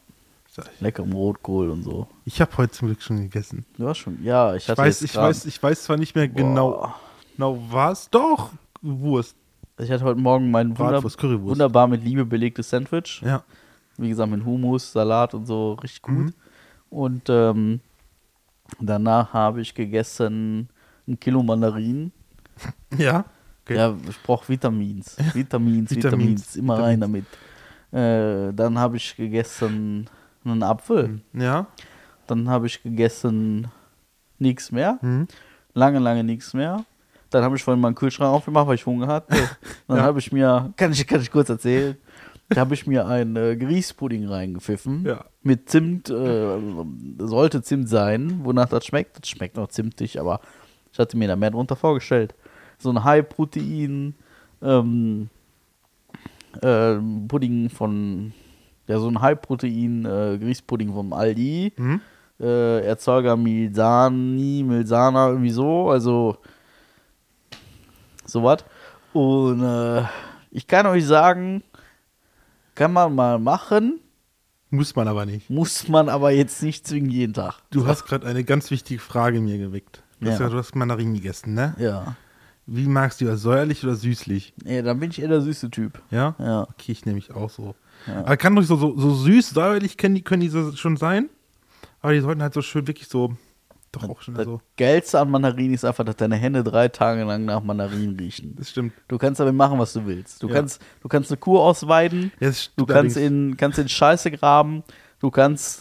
Leckerem Rotkohl und so. Ich habe heute zum Glück schon gegessen. Du hast schon. Ja, ich Ich hatte weiß, jetzt ich grad- weiß, ich weiß zwar nicht mehr genau, Boah. genau was. Doch, Wurst. Ich hatte heute Morgen mein Wunder wunderbar mit Liebe belegtes Sandwich. Ja. Wie gesagt, mit Hummus, Salat und so richtig gut. Mhm. Und ähm, danach habe ich gegessen ein Kilo Mandarinen. Ja. Okay. Ja, ich brauche Vitamins. Vitamins, Vitamins, Vitamins, immer rein Vitamins. damit. Äh, dann habe ich gegessen einen Apfel. Ja. Dann habe ich gegessen nichts mehr. Mhm. Lange, lange nichts mehr. Dann habe ich vorhin meinen Kühlschrank aufgemacht, weil ich Hunger hatte. Dann Ja. habe ich mir, kann ich, kann ich kurz erzählen, da habe ich mir einen äh, Grießpudding reingepfiffen. Ja. Mit Zimt, äh, sollte Zimt sein, wonach das schmeckt. Das schmeckt noch zimtig, aber ich hatte mir da mehr drunter vorgestellt. So ein High-Protein ähm, ähm, Pudding von, ja, so ein High-Protein äh, Grießpudding vom Aldi. Mhm. Äh, Erzeuger Milsani, Milsana, irgendwie so, also sowas. Und äh, ich kann euch sagen, kann man mal machen, Muss man aber nicht. muss man aber jetzt nicht zwingend jeden Tag. Du hast gerade eine ganz wichtige Frage mir geweckt. Du, hast, Ja. ja, du hast Mandarinen gegessen, ne? Ja. Wie magst du das, säuerlich oder süßlich? ja, dann bin ich eher der süße Typ. Ja? Ja. Okay, ich nehme mich auch so. Ja. Aber kann doch so, so, so süß, säuerlich können die, können die so schon sein. Aber die sollten halt so schön wirklich so, doch auch schon Das so. Geilste an Mandarinen ist einfach, dass deine Hände drei Tage lang nach Mandarinen riechen. Das stimmt. Du kannst damit machen, was du willst. Du, Ja. kannst, du kannst eine Kuh ausweiden, Ja, das du stimmt kannst in, kannst in Scheiße graben, du kannst,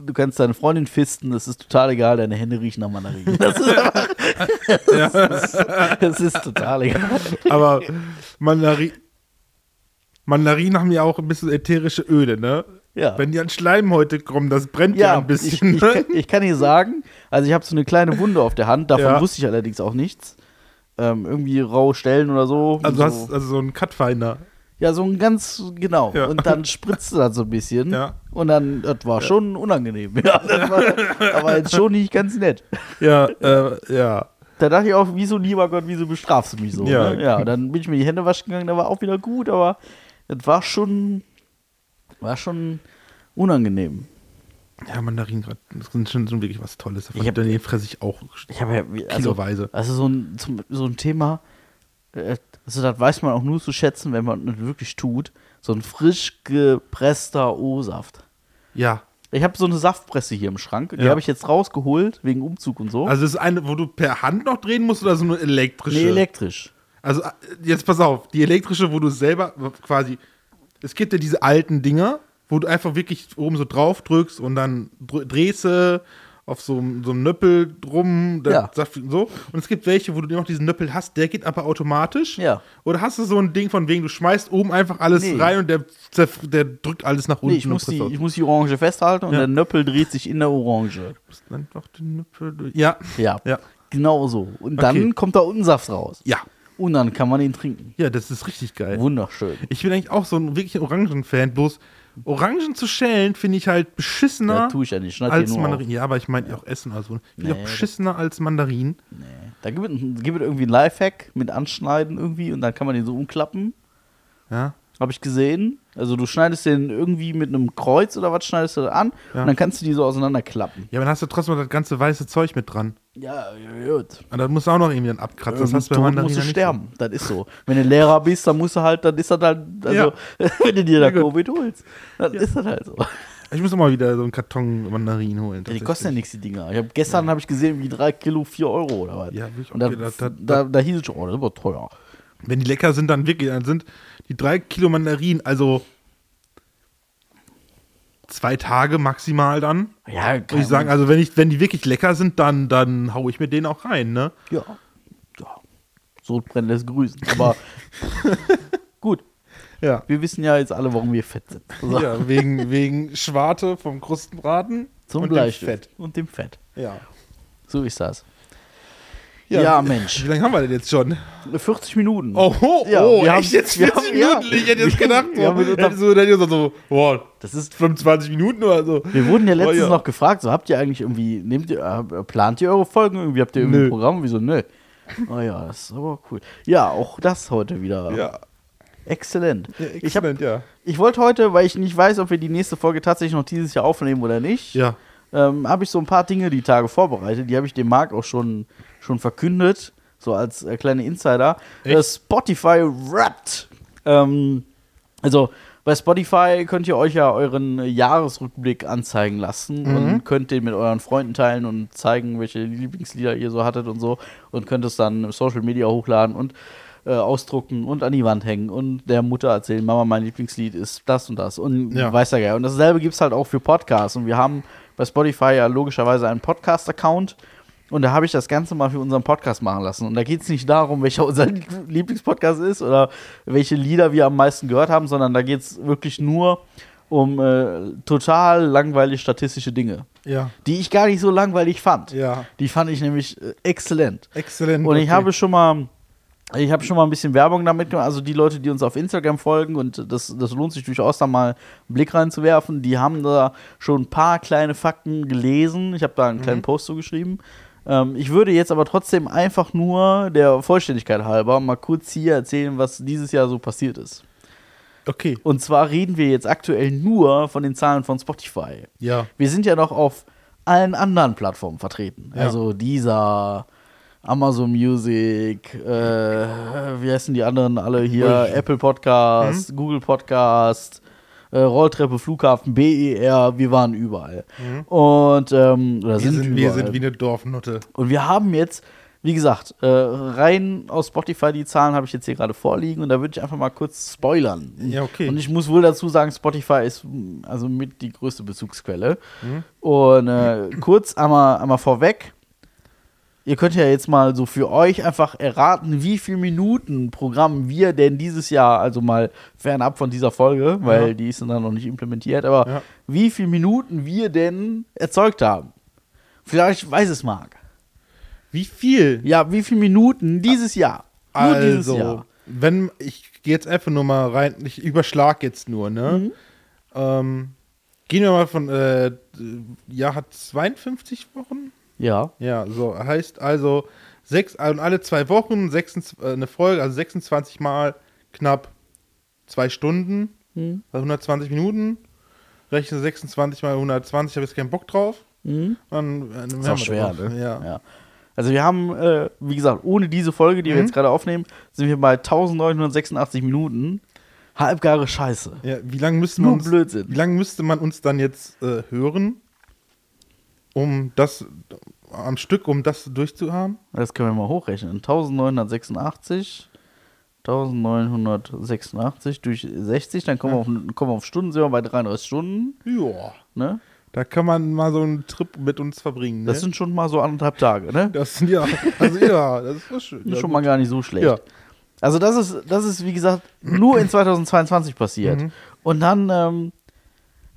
du kannst deine Freundin fisten, das ist total egal, deine Hände riechen nach Mandarinen. Das ist, einfach, das ist, das ist total egal. Aber Mandari Mandarinen haben ja auch ein bisschen ätherische Öle, ne? Ja. Wenn die an Schleimhäute kommen, das brennt ja, Ja, ein bisschen. ich, ich, ne? kann, ich kann dir sagen, also ich habe so eine kleine Wunde auf der Hand, davon Ja. wusste ich allerdings auch nichts. Ähm, irgendwie raue Stellen oder so. also so. hast also so einen Cutfinder. Ja, so ein ganz, genau. Ja. Und dann spritzt das so ein bisschen. Ja. Und dann, das war schon unangenehm. Ja, das war, aber jetzt schon nicht ganz nett. Ja, äh, ja. Da dachte ich auch, wieso, lieber Gott, wieso bestrafst du mich so? Ja. Ne? ja dann bin ich mir die Hände waschen gegangen, da war auch wieder gut, aber das war schon, war schon unangenehm. Ja, Mandarinen grad, das sind schon, schon wirklich was Tolles. Ich hab- Von denen fresse ich auch Ich habe ja, also, kiloweise. also so ein, so ein Thema, äh, also das weiß man auch nur zu schätzen, wenn man es wirklich tut. So ein frisch gepresster O-Saft. Ja. Ich habe so eine Saftpresse hier im Schrank. Die Ja. habe ich jetzt rausgeholt wegen Umzug und so. Also ist eine, wo du per Hand noch drehen musst oder so eine elektrische? nee, elektrisch. Also äh, jetzt pass auf, die elektrische, wo du selber quasi, es gibt ja diese alten Dinger, wo du einfach wirklich oben so drauf drückst und dann dr- drehst du auf so, so einem Nöppel drum, Ja. So. Und es gibt welche, wo du noch diesen Nöppel hast, der geht aber automatisch. Ja. Oder hast du so ein Ding von wegen, du schmeißt oben einfach alles Nee. rein und der, der drückt alles nach unten. Nee, ich muss, die, ich muss die Orange festhalten und Ja. der Nöppel dreht sich in der Orange. Einfach den Nöppel. Ja. Ja, Ja. genau so. Und dann Okay. kommt da unten Saft raus. Ja. Und dann kann man ihn trinken. Ja, das ist richtig geil. Wunderschön. Ich bin eigentlich auch so ein wirklich Orangen-Fan. Bloß Orangen zu schälen finde ich halt beschissener Ja, tue ich ja nicht. Als. Mandarinen. Ja, aber ich meine auch Essen. Also, ich finde Nee, auch beschissener als Mandarinen. Nee. Da gibt es, gibt es irgendwie ein Lifehack mit Anschneiden irgendwie und dann kann man den so umklappen. Ja. Habe ich gesehen. Also du schneidest den irgendwie mit einem Kreuz oder was schneidest du da an Ja. und dann kannst du die so auseinanderklappen. Ja, aber dann hast du trotzdem das ganze weiße Zeug mit dran. Ja, ja, gut. Und dann musst du auch noch irgendwie dann abkratzen. Das hast du Mandarinen musst du ja sterben. Das ist so. Wenn du Lehrer bist, dann musst du halt, dann ist das halt, also, wenn du dir da Ja. Covid holst, dann ist das halt so. So. Ich muss mal wieder so einen Karton Mandarinen holen. Ja, die kosten ja nichts, die Dinger. Ich hab, gestern habe ich gesehen, wie drei Kilo 4 Euro oder was. Ja, ich Und da, gedacht, das- da, da hieß es schon, oh, das ist aber teuer. Wenn die lecker sind, dann wirklich, dann sind die drei Kilo Mandarinen, also zwei Tage maximal dann. Ja, Würde ich sagen, also wenn, ich, wenn die wirklich lecker sind, dann, dann hau ich mir den auch rein, ne? Ja. ja. Sodbrennen lässt grüßen. Aber gut, Ja. wir wissen ja jetzt alle, warum wir fett sind. So. Ja, wegen, wegen Schwarte vom Krustenbraten Zum und dem. Fett. Und dem Fett. Ja. So ist das. Ja, Mensch. Wie lange haben wir denn jetzt schon? 40 Minuten. Oh, oh, Ja, oh wir echt haben- jetzt wir 40 haben- ja. Minuten? Ich hätte jetzt Wir- gedacht, wir haben so, hätte so, hätte so, so, boah, Das ist 25 Minuten oder so. Wir wurden ja letztens Oh, ja. noch gefragt, so habt ihr eigentlich irgendwie, nehmt ihr, äh, plant ihr eure Folgen irgendwie, habt ihr irgendwie Nö. ein Programm? Wieso, nö. Oh ja, das ist aber cool. Ja, auch das heute wieder. Ja, Exzellent. ja ich, hab, exzellent, ja. ich wollte heute, weil ich nicht weiß, ob wir die nächste Folge tatsächlich noch dieses Jahr aufnehmen oder nicht, Ja. ähm, habe ich so ein paar Dinge die Tage vorbereitet. Die habe ich dem Marc auch schon, schon verkündet, so als äh, kleine Insider. Äh, Spotify Wrapped. Ähm, also bei Spotify könnt ihr euch ja euren Jahresrückblick anzeigen lassen Mhm. und könnt den mit euren Freunden teilen und zeigen, welche Lieblingslieder ihr so hattet und so und könnt es dann im Social Media hochladen und äh, ausdrucken und an die Wand hängen und der Mutter erzählen, Mama, mein Lieblingslied ist das und das und Ja. weiß ja geil. Und dasselbe gibt es halt auch für Podcasts und wir haben bei Spotify ja logischerweise einen Podcast-Account und da habe ich das Ganze mal für unseren Podcast machen lassen. Und da geht es nicht darum, welcher unser Lieblingspodcast ist oder welche Lieder wir am meisten gehört haben, sondern da geht es wirklich nur um äh, total langweilige statistische Dinge, Ja. die ich gar nicht so langweilig fand. Ja. Die fand ich nämlich äh, exzellent. Exzellent. Und ich okay. habe schon mal, ich habe schon mal ein bisschen Werbung damit gemacht. Also die Leute, die uns auf Instagram folgen, und das, das lohnt sich durchaus da mal einen Blick reinzuwerfen, die haben da schon ein paar kleine Fakten gelesen. Ich habe da einen Mhm. kleinen Post zugeschrieben. Ähm, ich würde jetzt aber trotzdem einfach nur der Vollständigkeit halber mal kurz hier erzählen, was dieses Jahr so passiert ist. Okay. Und zwar reden wir jetzt aktuell nur von den Zahlen von Spotify. Ja. Wir sind ja noch auf allen anderen Plattformen vertreten. Ja. Also dieser Amazon Music, äh, wie heißen die anderen alle hier? Apple Podcast, Google Podcast, äh, Rolltreppe, Flughafen, BER, wir waren überall. Und ähm, oder Wir sind, sind, wir sind wie eine Dorfnutte. Und wir haben jetzt, wie gesagt, äh, rein aus Spotify die Zahlen habe ich jetzt hier gerade vorliegen und da würde ich einfach mal kurz spoilern. Ja, okay. Und ich muss wohl dazu sagen, Spotify ist mm, also mit die größte Bezugsquelle. Und äh, kurz einmal, einmal vorweg. Ihr könnt ja jetzt mal so für euch einfach erraten, wie viel Minuten Programm wir denn dieses Jahr, also mal fernab von dieser Folge, weil Ja. die ist dann noch nicht implementiert, aber Ja. wie viel Minuten wir denn erzeugt haben. Vielleicht weiß es Marc. Wie viel? Ja, wie viele Minuten dieses Jahr? Nur dieses Also, Jahr. wenn ich gehe jetzt einfach nur mal rein, ich überschlag jetzt nur, ne? Mhm. Ähm, gehen wir mal von, äh, ja, hat 52 Wochen? Ja. Ja, so heißt also sechs, also alle zwei Wochen 26, äh, eine Folge, also 26 mal knapp zwei Stunden, Mhm. also 120 Minuten. Rechne 26 mal 120, habe jetzt keinen Bock drauf. Mhm. Dann, äh, Ist auch schwer, ne? Ja. Also wir haben, äh, wie gesagt, ohne diese Folge, die wir Mhm. jetzt gerade aufnehmen, sind wir bei 1986 Minuten. Halbgare Scheiße. ja. Wie lange müsste man uns, Blödsinn. Wie lange müsste man uns dann jetzt äh, hören, um das am Stück, um das durchzuhaben? Das können wir mal hochrechnen. 1986, 1986 durch 60, dann kommen, wir, auf, kommen wir auf Stunden, sind wir bei 33 Stunden. Ja. Ne? Da kann man mal so einen Trip mit uns verbringen. Ne? Das sind schon mal so anderthalb Tage. Ne? das sind ja, also ja, das ist schön. Das ist Ja, schon mal gar nicht so schlecht. Ja. Also das ist, das ist, wie gesagt, nur in 2022 passiert. Mhm. Und dann, ähm,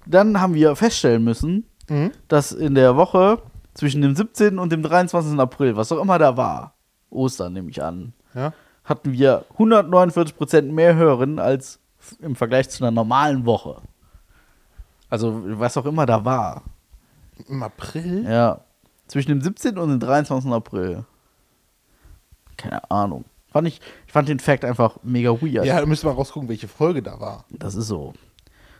dann haben wir feststellen müssen, Mhm. dass in der Woche zwischen dem 17. und dem 23. April, was auch immer da war, Ostern nehme ich an, Ja. hatten wir 149% mehr Hörerinnen als im Vergleich zu einer normalen Woche. Also, was auch immer da war. Im April? Ja. Zwischen dem 17. und dem 23. April. Keine Ahnung. Fand ich, ich fand den Fact einfach mega weird. Ja, da müssen wir rausgucken, welche Folge da war. Das ist so.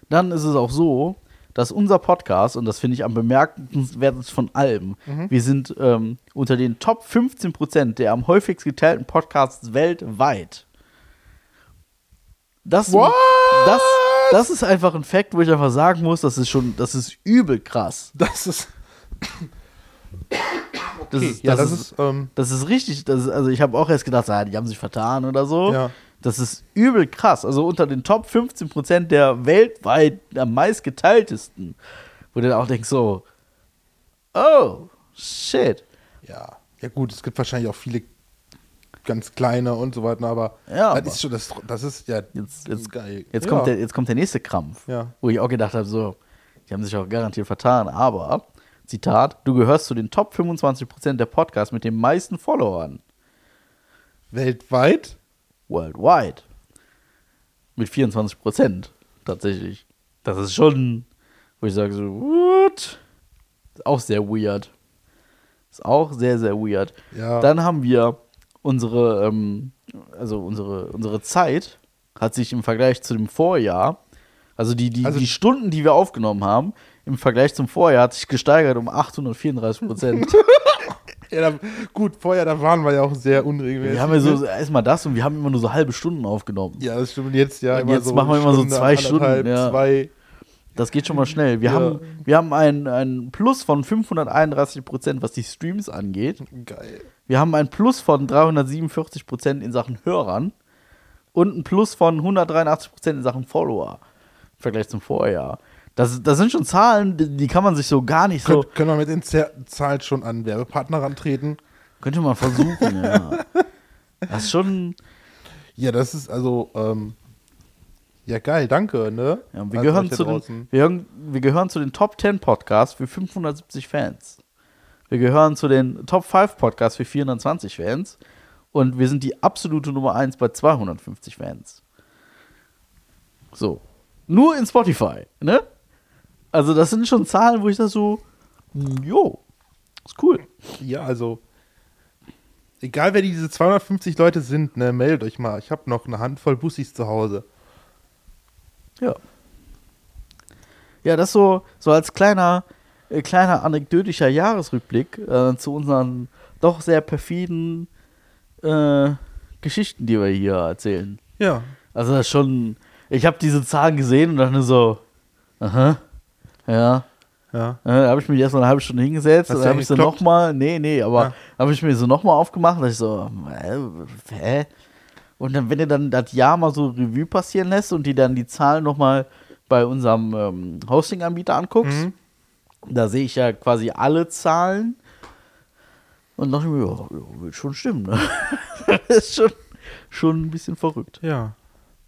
Dann ist es auch so, dass unser Podcast, und das finde ich am bemerkenswertesten von allem, wir sind ähm, unter den Top 15% der am häufigst geteilten Podcasts weltweit. Das, What? das, das ist einfach ein Fact, wo ich einfach sagen muss, das ist schon, das ist übel krass. Das ist. Das Okay, ist, ja, das, das ist, ist. Ähm, das ist richtig. Das ist, also ich habe auch erst gedacht, ah, die haben sich vertan oder so. Ja. Das ist übel krass. Also unter den Top 15% der weltweit am meist geteiltesten. Wo du dann auch denkst so, oh, shit. ja. Ja, gut, es gibt wahrscheinlich auch viele ganz kleine und so weiter, aber Ja, das aber- ist schon, das, das ist ja Jetzt, jetzt, geil. jetzt, ja. kommt der, jetzt kommt der nächste Krampf. Ja. Wo ich auch gedacht habe, so, die haben sich auch garantiert vertan. Aber, Zitat, du gehörst zu den Top 25% der Podcasts mit den meisten Followern. Weltweit? Worldwide. Mit 24 Prozent tatsächlich. Das ist schon, wo ich sage so, what? Ist auch sehr weird. Ist auch sehr, sehr weird. Ja. Dann haben wir unsere, ähm, also unsere, unsere Zeit hat sich im Vergleich zu dem Vorjahr, also die, die, Also- die Stunden, die wir aufgenommen haben, im Vergleich zum Vorjahr hat sich gesteigert um 834 Prozent. Ja, da, gut, vorher, da waren wir ja auch sehr unregelmäßig. wir haben ja so erstmal das und wir haben immer nur so halbe Stunden aufgenommen. Ja, das stimmt. Jetzt ja immer jetzt so. machen wir immer so zwei Stunden, ja. Zwei. Das geht schon mal schnell. Wir Ja. haben, wir haben ein, ein Plus von 531 Prozent, was die Streams angeht. Geil. Wir haben ein Plus von 347 Prozent in Sachen Hörern und ein Plus von 183 Prozent in Sachen Follower im Vergleich zum Vorjahr. Das, das sind schon Zahlen, die, kann man sich so gar nicht so. Könnt, können wir mit den Zer- Zahlen schon an Werbepartner rantreten? Könnte man versuchen, ja. Das ist schon. Ja, das ist also, ähm, ja geil, danke, ne? Ja, wir, An gehören zu den, wir, wir gehören zu den Top 10 Podcasts für 570 Fans. Wir gehören zu den Top 5 Podcasts für 420 Fans. Und wir sind die absolute Nummer 1 bei 250 Fans. So. Nur in Spotify, ne? Also, das sind schon Zahlen, wo ich das so, hm, jo, ist cool. Ja, also, egal wer diese 250 Leute sind, ne, meldet euch mal. Ich habe noch eine Handvoll Bussis zu Hause. Ja. Ja, das so, so als kleiner, äh, kleiner anekdotischer Jahresrückblick äh, zu unseren doch sehr perfiden äh, Geschichten, die wir hier erzählen. Ja. Also das ist schon, ich habe diese Zahlen gesehen und dachte so, aha, ja. Ja. Da habe ich mich erst mal eine halbe Stunde hingesetzt, dann habe ich so gekloppt? nochmal, nee, nee, aber Ja. habe ich mir so nochmal aufgemacht, dass ich so, äh, hä? Und dann, wenn du dann das Jahr mal so Revue passieren lässt und die dann die Zahlen nochmal bei unserem ähm, Hosting-Anbieter anguckst, Mhm. da sehe ich ja quasi alle Zahlen und dachte mir, ja, ja, wird schon stimmen, ne? das ist schon, schon ein bisschen verrückt. Ja.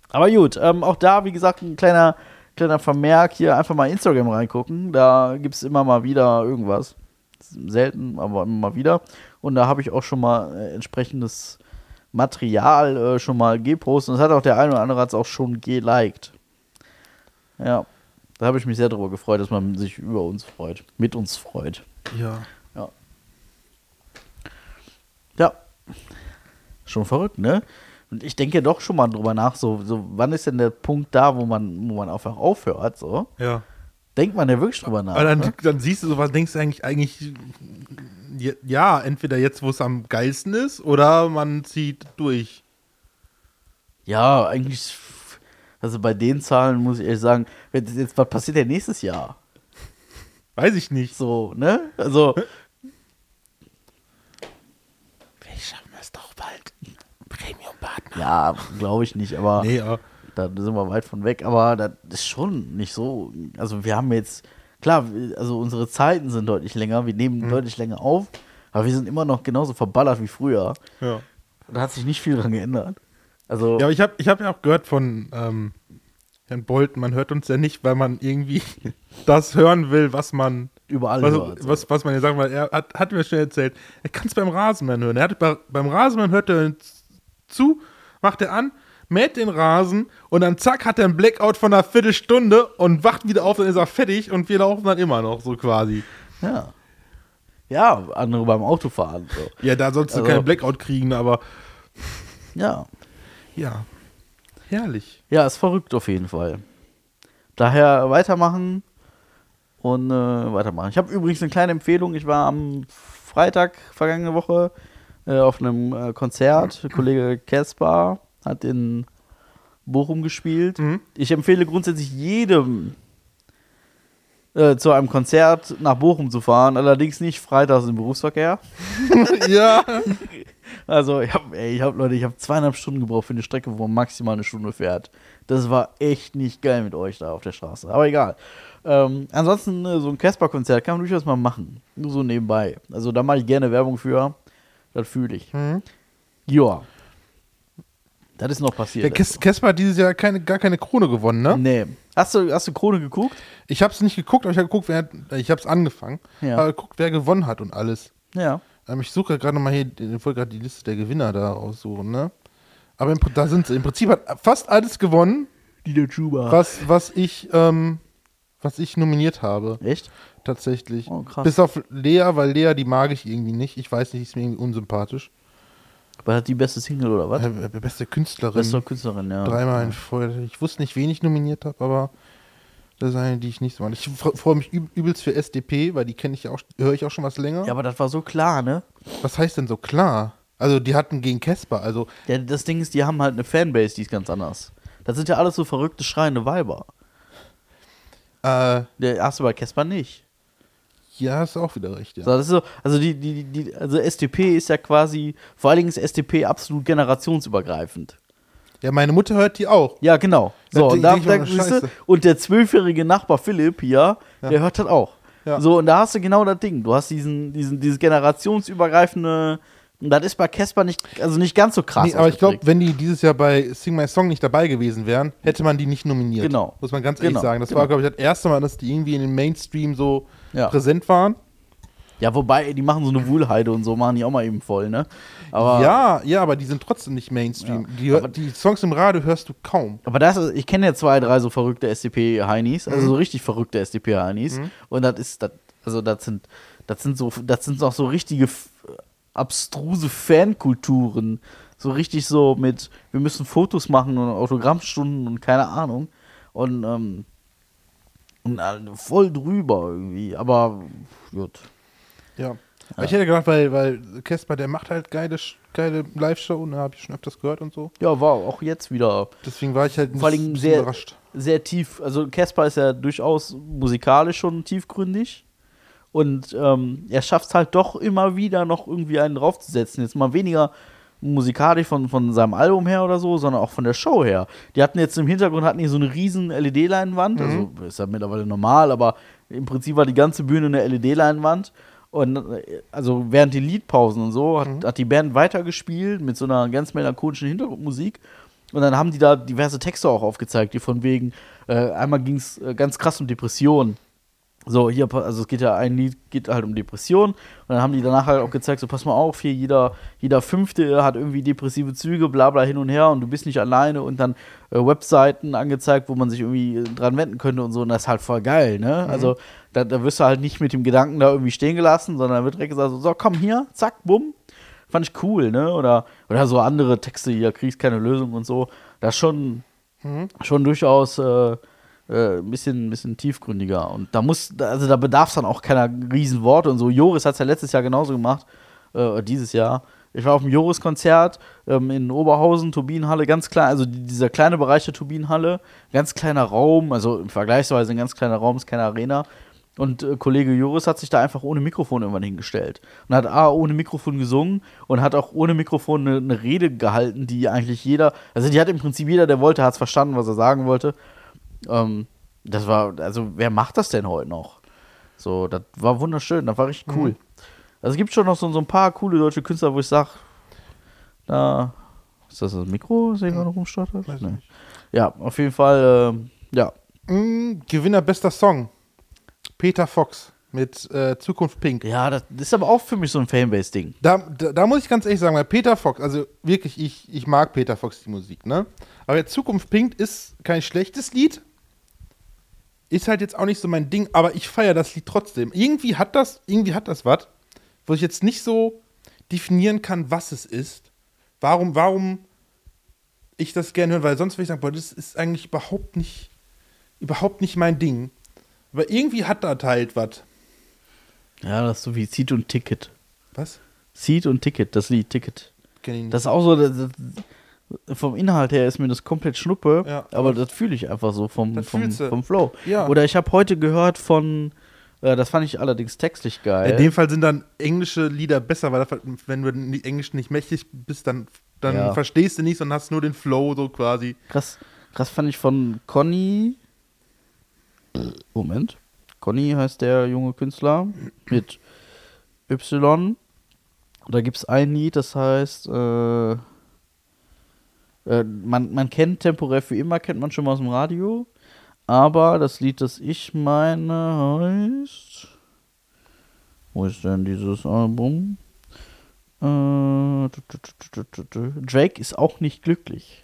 Aber gut, ähm, auch da, wie gesagt, ein kleiner, kleiner Vermerk hier, einfach mal Instagram reingucken. Da gibt es immer mal wieder irgendwas. Selten, aber immer mal wieder. Und da habe ich auch schon mal äh, entsprechendes Material äh, schon mal gepostet. Und das hat auch der eine oder andere hat's auch schon geliked. Ja, da habe ich mich sehr darüber gefreut, dass man sich über uns freut, mit uns freut. Ja. Ja. Schon verrückt, ne? Und ich denke doch schon mal drüber nach, so, so wann ist denn der Punkt da, wo man, wo man einfach aufhört, so? Ja. Denkt man ja wirklich drüber nach. Aber dann, ne? dann siehst du sowas, denkst du eigentlich, eigentlich, ja, entweder jetzt, wo es am geilsten ist, oder man zieht durch. Ja, eigentlich, also bei den Zahlen muss ich ehrlich sagen, jetzt, jetzt, was passiert denn nächstes Jahr? Weiß ich nicht. So, ne? Also, Wir schaffen es doch bald. Premium-Partner. ja, glaube ich nicht, aber Nee, aber da sind wir weit von weg. Aber das ist schon nicht so. Also, wir haben jetzt, klar, also unsere Zeiten sind deutlich länger, wir nehmen deutlich länger auf, aber wir sind immer noch genauso verballert wie früher. ja. Da hat sich nicht viel dran geändert. Also, Ja, aber ich habe ich hab ja auch gehört von ähm, Herrn Bolton, man hört uns ja nicht, weil man irgendwie das hören will, was man überall was, hört. was, was man ja sagen will. Er hat, hat mir schnell erzählt, er kann es beim Rasenmann hören. Er hat bei, beim Rasenmann hört er uns zu macht er an, mäht den Rasen und dann zack hat er einen Blackout von einer Viertelstunde und wacht wieder auf, dann ist er fertig und wir laufen dann immer noch so quasi. Ja. Ja, andere beim Autofahren. So. Ja, da sollst du Also- keinen Blackout kriegen, aber Ja. ja, herrlich. Ja, ist verrückt auf jeden Fall. Daher weitermachen und äh, weitermachen. Ich habe übrigens eine kleine Empfehlung. Ich war am Freitag vergangene Woche äh, auf einem äh, Konzert. Kollege Caspar hat in Bochum gespielt. Mhm. Ich empfehle grundsätzlich jedem äh, zu einem Konzert nach Bochum zu fahren, allerdings nicht freitags im Berufsverkehr. ja. Also, ich habe, ich habe Leute, ich habe zweieinhalb Stunden gebraucht für eine Strecke, wo man maximal eine Stunde fährt. Das war echt nicht geil mit euch da auf der Straße. Aber egal. Ähm, ansonsten, äh, so ein Casper-Konzert kann man durchaus mal machen. Nur so nebenbei. Also, da mache ich gerne Werbung für. Das fühle ich. Mhm. Ja. Das ist noch passiert. Der Kes- Kesper hat dieses Jahr keine, gar keine Krone gewonnen, ne? nee. Hast du, hast du Krone geguckt? Ich habe es nicht geguckt, aber ich habe geguckt, wer hat, ich habe es angefangen. Ja. Aber geguckt, wer gewonnen hat und alles. Ja. Ähm, ich suche gerade nochmal hier, ich wollte gerade die Liste der Gewinner da raussuchen, ne? Aber im, da sind sie. Im Prinzip hat fast alles gewonnen, Die der Chuba. was, was ich, ähm, was ich nominiert habe. Echt? Tatsächlich. Oh, krass. Bis auf Lea, weil Lea, die mag ich irgendwie nicht. Ich weiß nicht, ist mir irgendwie unsympathisch. Aber hat die beste Single oder was? Äh, äh, beste Künstlerin. Beste Künstlerin, ja. Dreimal in Folge. Ich wusste nicht, wen ich nominiert habe, aber das ist eine, die ich nicht so mag. Ich fre- freue mich üb übelst für SDP, weil die kenne ich ja auch, höre ich auch schon was länger. Ja, aber das war so klar, ne? Was heißt denn so klar? Also die hatten gegen Casper, also Ja, das Ding ist, die haben halt eine Fanbase, die ist ganz anders. Das sind ja alles so verrückte, schreiende Weiber. äh, Der hast du bei Casper nicht. Ja, hast du auch wieder recht, ja. So, das ist so, also die, die, die, also SDP ist ja quasi, vor allen Dingen ist SDP absolut generationsübergreifend. Ja, meine Mutter hört die auch. Ja, genau. So, und, da, da, du, und der zwölfjährige Nachbar Philipp hier, der hört das auch. Ja. So, und da hast du genau das Ding. Du hast diesen, diesen, dieses generationsübergreifende, und das ist bei Casper nicht, also nicht ganz so krass. Nee, aber ich glaube, wenn die dieses Jahr bei Sing My Song nicht dabei gewesen wären, hätte man die nicht nominiert. Genau. Muss man ganz ehrlich Genau, sagen. Das genau. war, glaube ich, das erste Mal, dass die irgendwie in den Mainstream so Ja. präsent waren. Ja, wobei, die machen so eine Wuhlheide und so, machen die auch mal eben voll, ne? Aber, ja, ja, aber die sind trotzdem nicht Mainstream. Ja. Die, die Songs im Radio hörst du kaum. Aber das ist, ich kenne ja zwei, drei so verrückte SDP-Heinis, also Mhm. so richtig verrückte SDP-Heinis. Und das ist, das, also das sind, das sind so, das sind auch so richtige abstruse Fankulturen. So richtig so mit, wir müssen Fotos machen und Autogrammstunden und keine Ahnung. Und, ähm, und äh, voll drüber irgendwie. Aber gut. Ja. Aber ich hätte gedacht, weil, weil Casper, der macht halt geile, geile Live-Show, ne, habe ich schon öfters gehört und so. Ja, war auch jetzt wieder Deswegen war ich halt vor ein allem sehr, überrascht. sehr tief. Also Casper ist ja durchaus musikalisch schon tiefgründig. Und ähm, er schafft es halt doch immer wieder noch irgendwie einen draufzusetzen. Jetzt mal weniger musikalisch von, von seinem Album her oder so, sondern auch von der Show her. Die hatten jetzt im Hintergrund hatten die so eine riesen LED-Leinwand. Also ist ja mittlerweile normal, aber im Prinzip war die ganze Bühne eine LED-Leinwand. Und äh, also während die Liedpausen und so hat, hat die Band weitergespielt mit so einer ganz melancholischen Hintergrundmusik. Und dann haben die da diverse Texte auch aufgezeigt, die von wegen, äh, einmal ging es äh, ganz krass um Depressionen. So, hier, also es geht ja, ein Lied geht halt um Depressionen. Und dann haben die danach halt auch gezeigt, so pass mal auf, hier jeder, jeder Fünfte hat irgendwie depressive Züge, bla bla hin und her und du bist nicht alleine und dann äh, Webseiten angezeigt, wo man sich irgendwie äh, dran wenden könnte und so. Und das ist halt voll geil, ne? Also da, da wirst du halt nicht mit dem Gedanken da irgendwie stehen gelassen, sondern da wird direkt gesagt, so, so komm hier, zack, bumm. Fand ich cool, ne? Oder, oder so andere Texte, hier kriegst keine Lösung und so. Das ist schon, schon durchaus äh, äh, ein bisschen, ein bisschen tiefgründiger. Und da muss, also da bedarf es dann auch keiner riesen Worte und so. Joris hat es ja letztes Jahr genauso gemacht, äh, dieses Jahr. Ich war auf dem Joris-Konzert ähm, in Oberhausen, Turbinenhalle, ganz klein, also die, dieser kleine Bereich der Turbinenhalle, ganz kleiner Raum, also vergleichsweise ein ganz kleiner Raum, ist keine Arena. Und äh, Kollege Joris hat sich da einfach ohne Mikrofon irgendwann hingestellt. Und hat A, ohne Mikrofon gesungen und hat auch ohne Mikrofon eine, eine Rede gehalten, die eigentlich jeder, also die hat im Prinzip jeder, der wollte, hat es verstanden, was er sagen wollte. Ähm, das war, also wer macht das denn heute noch? So, das war wunderschön, das war richtig cool. Also es gibt schon noch so, so ein paar coole deutsche Künstler, wo ich sage, da, ist das das Mikro, das hier gerade rumstottert? Nee. Ja, auf jeden Fall, ähm, ja. Mm, Gewinner bester Song. Peter Fox. mit äh, Zukunft Pink. Ja, das ist aber auch für mich so ein Fanbase-Ding. Da, da, da muss ich ganz ehrlich sagen, weil Peter Fox, also wirklich, ich, ich mag Peter Fox die Musik, ne? Aber Zukunft Pink ist kein schlechtes Lied. Ist halt jetzt auch nicht so mein Ding, aber ich feiere das Lied trotzdem. Irgendwie hat das, irgendwie hat das was, wo ich jetzt nicht so definieren kann, was es ist. Warum, warum ich das gerne höre, weil sonst würde ich sagen, boah, das ist eigentlich überhaupt nicht, überhaupt nicht mein Ding. Aber irgendwie hat da halt was. Ja, das ist so wie Seed und Ticket. Was? Seed und Ticket, das Lied Ticket. Kenn ich nicht. Das ist auch so, das, das, vom Inhalt her ist mir das komplett Schnuppe, Ja. aber das fühle ich einfach so vom, vom, vom Flow. Ja. Oder ich habe heute gehört von, äh, das fand ich allerdings textlich geil. In dem Fall sind dann englische Lieder besser, weil das, wenn du Englisch nicht mächtig bist, dann, dann Ja. verstehst du nichts und hast nur den Flow so quasi. Krass, krass fand ich von Conny. Moment. Conny heißt der junge Künstler mit Y. Da gibt es ein Lied, das heißt, äh, äh, man, man kennt temporär für immer, kennt man schon mal aus dem Radio. Aber das Lied, das ich meine, heißt. Wo ist denn dieses Album? Äh. Drake ist auch nicht glücklich.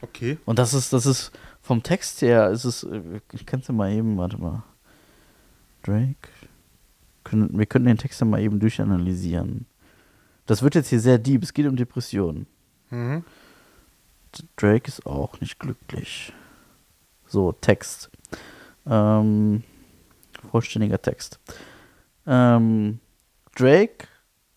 Okay. Und das ist, das ist vom Text her, ist es, äh, ich kann es ja mal eben, warte mal. Drake. Wir können den Text ja mal eben durchanalysieren. Das wird jetzt hier sehr deep, es geht um Depressionen. Mhm. Drake ist auch nicht glücklich. So, Text. Ähm, vollständiger Text. Ähm, Drake,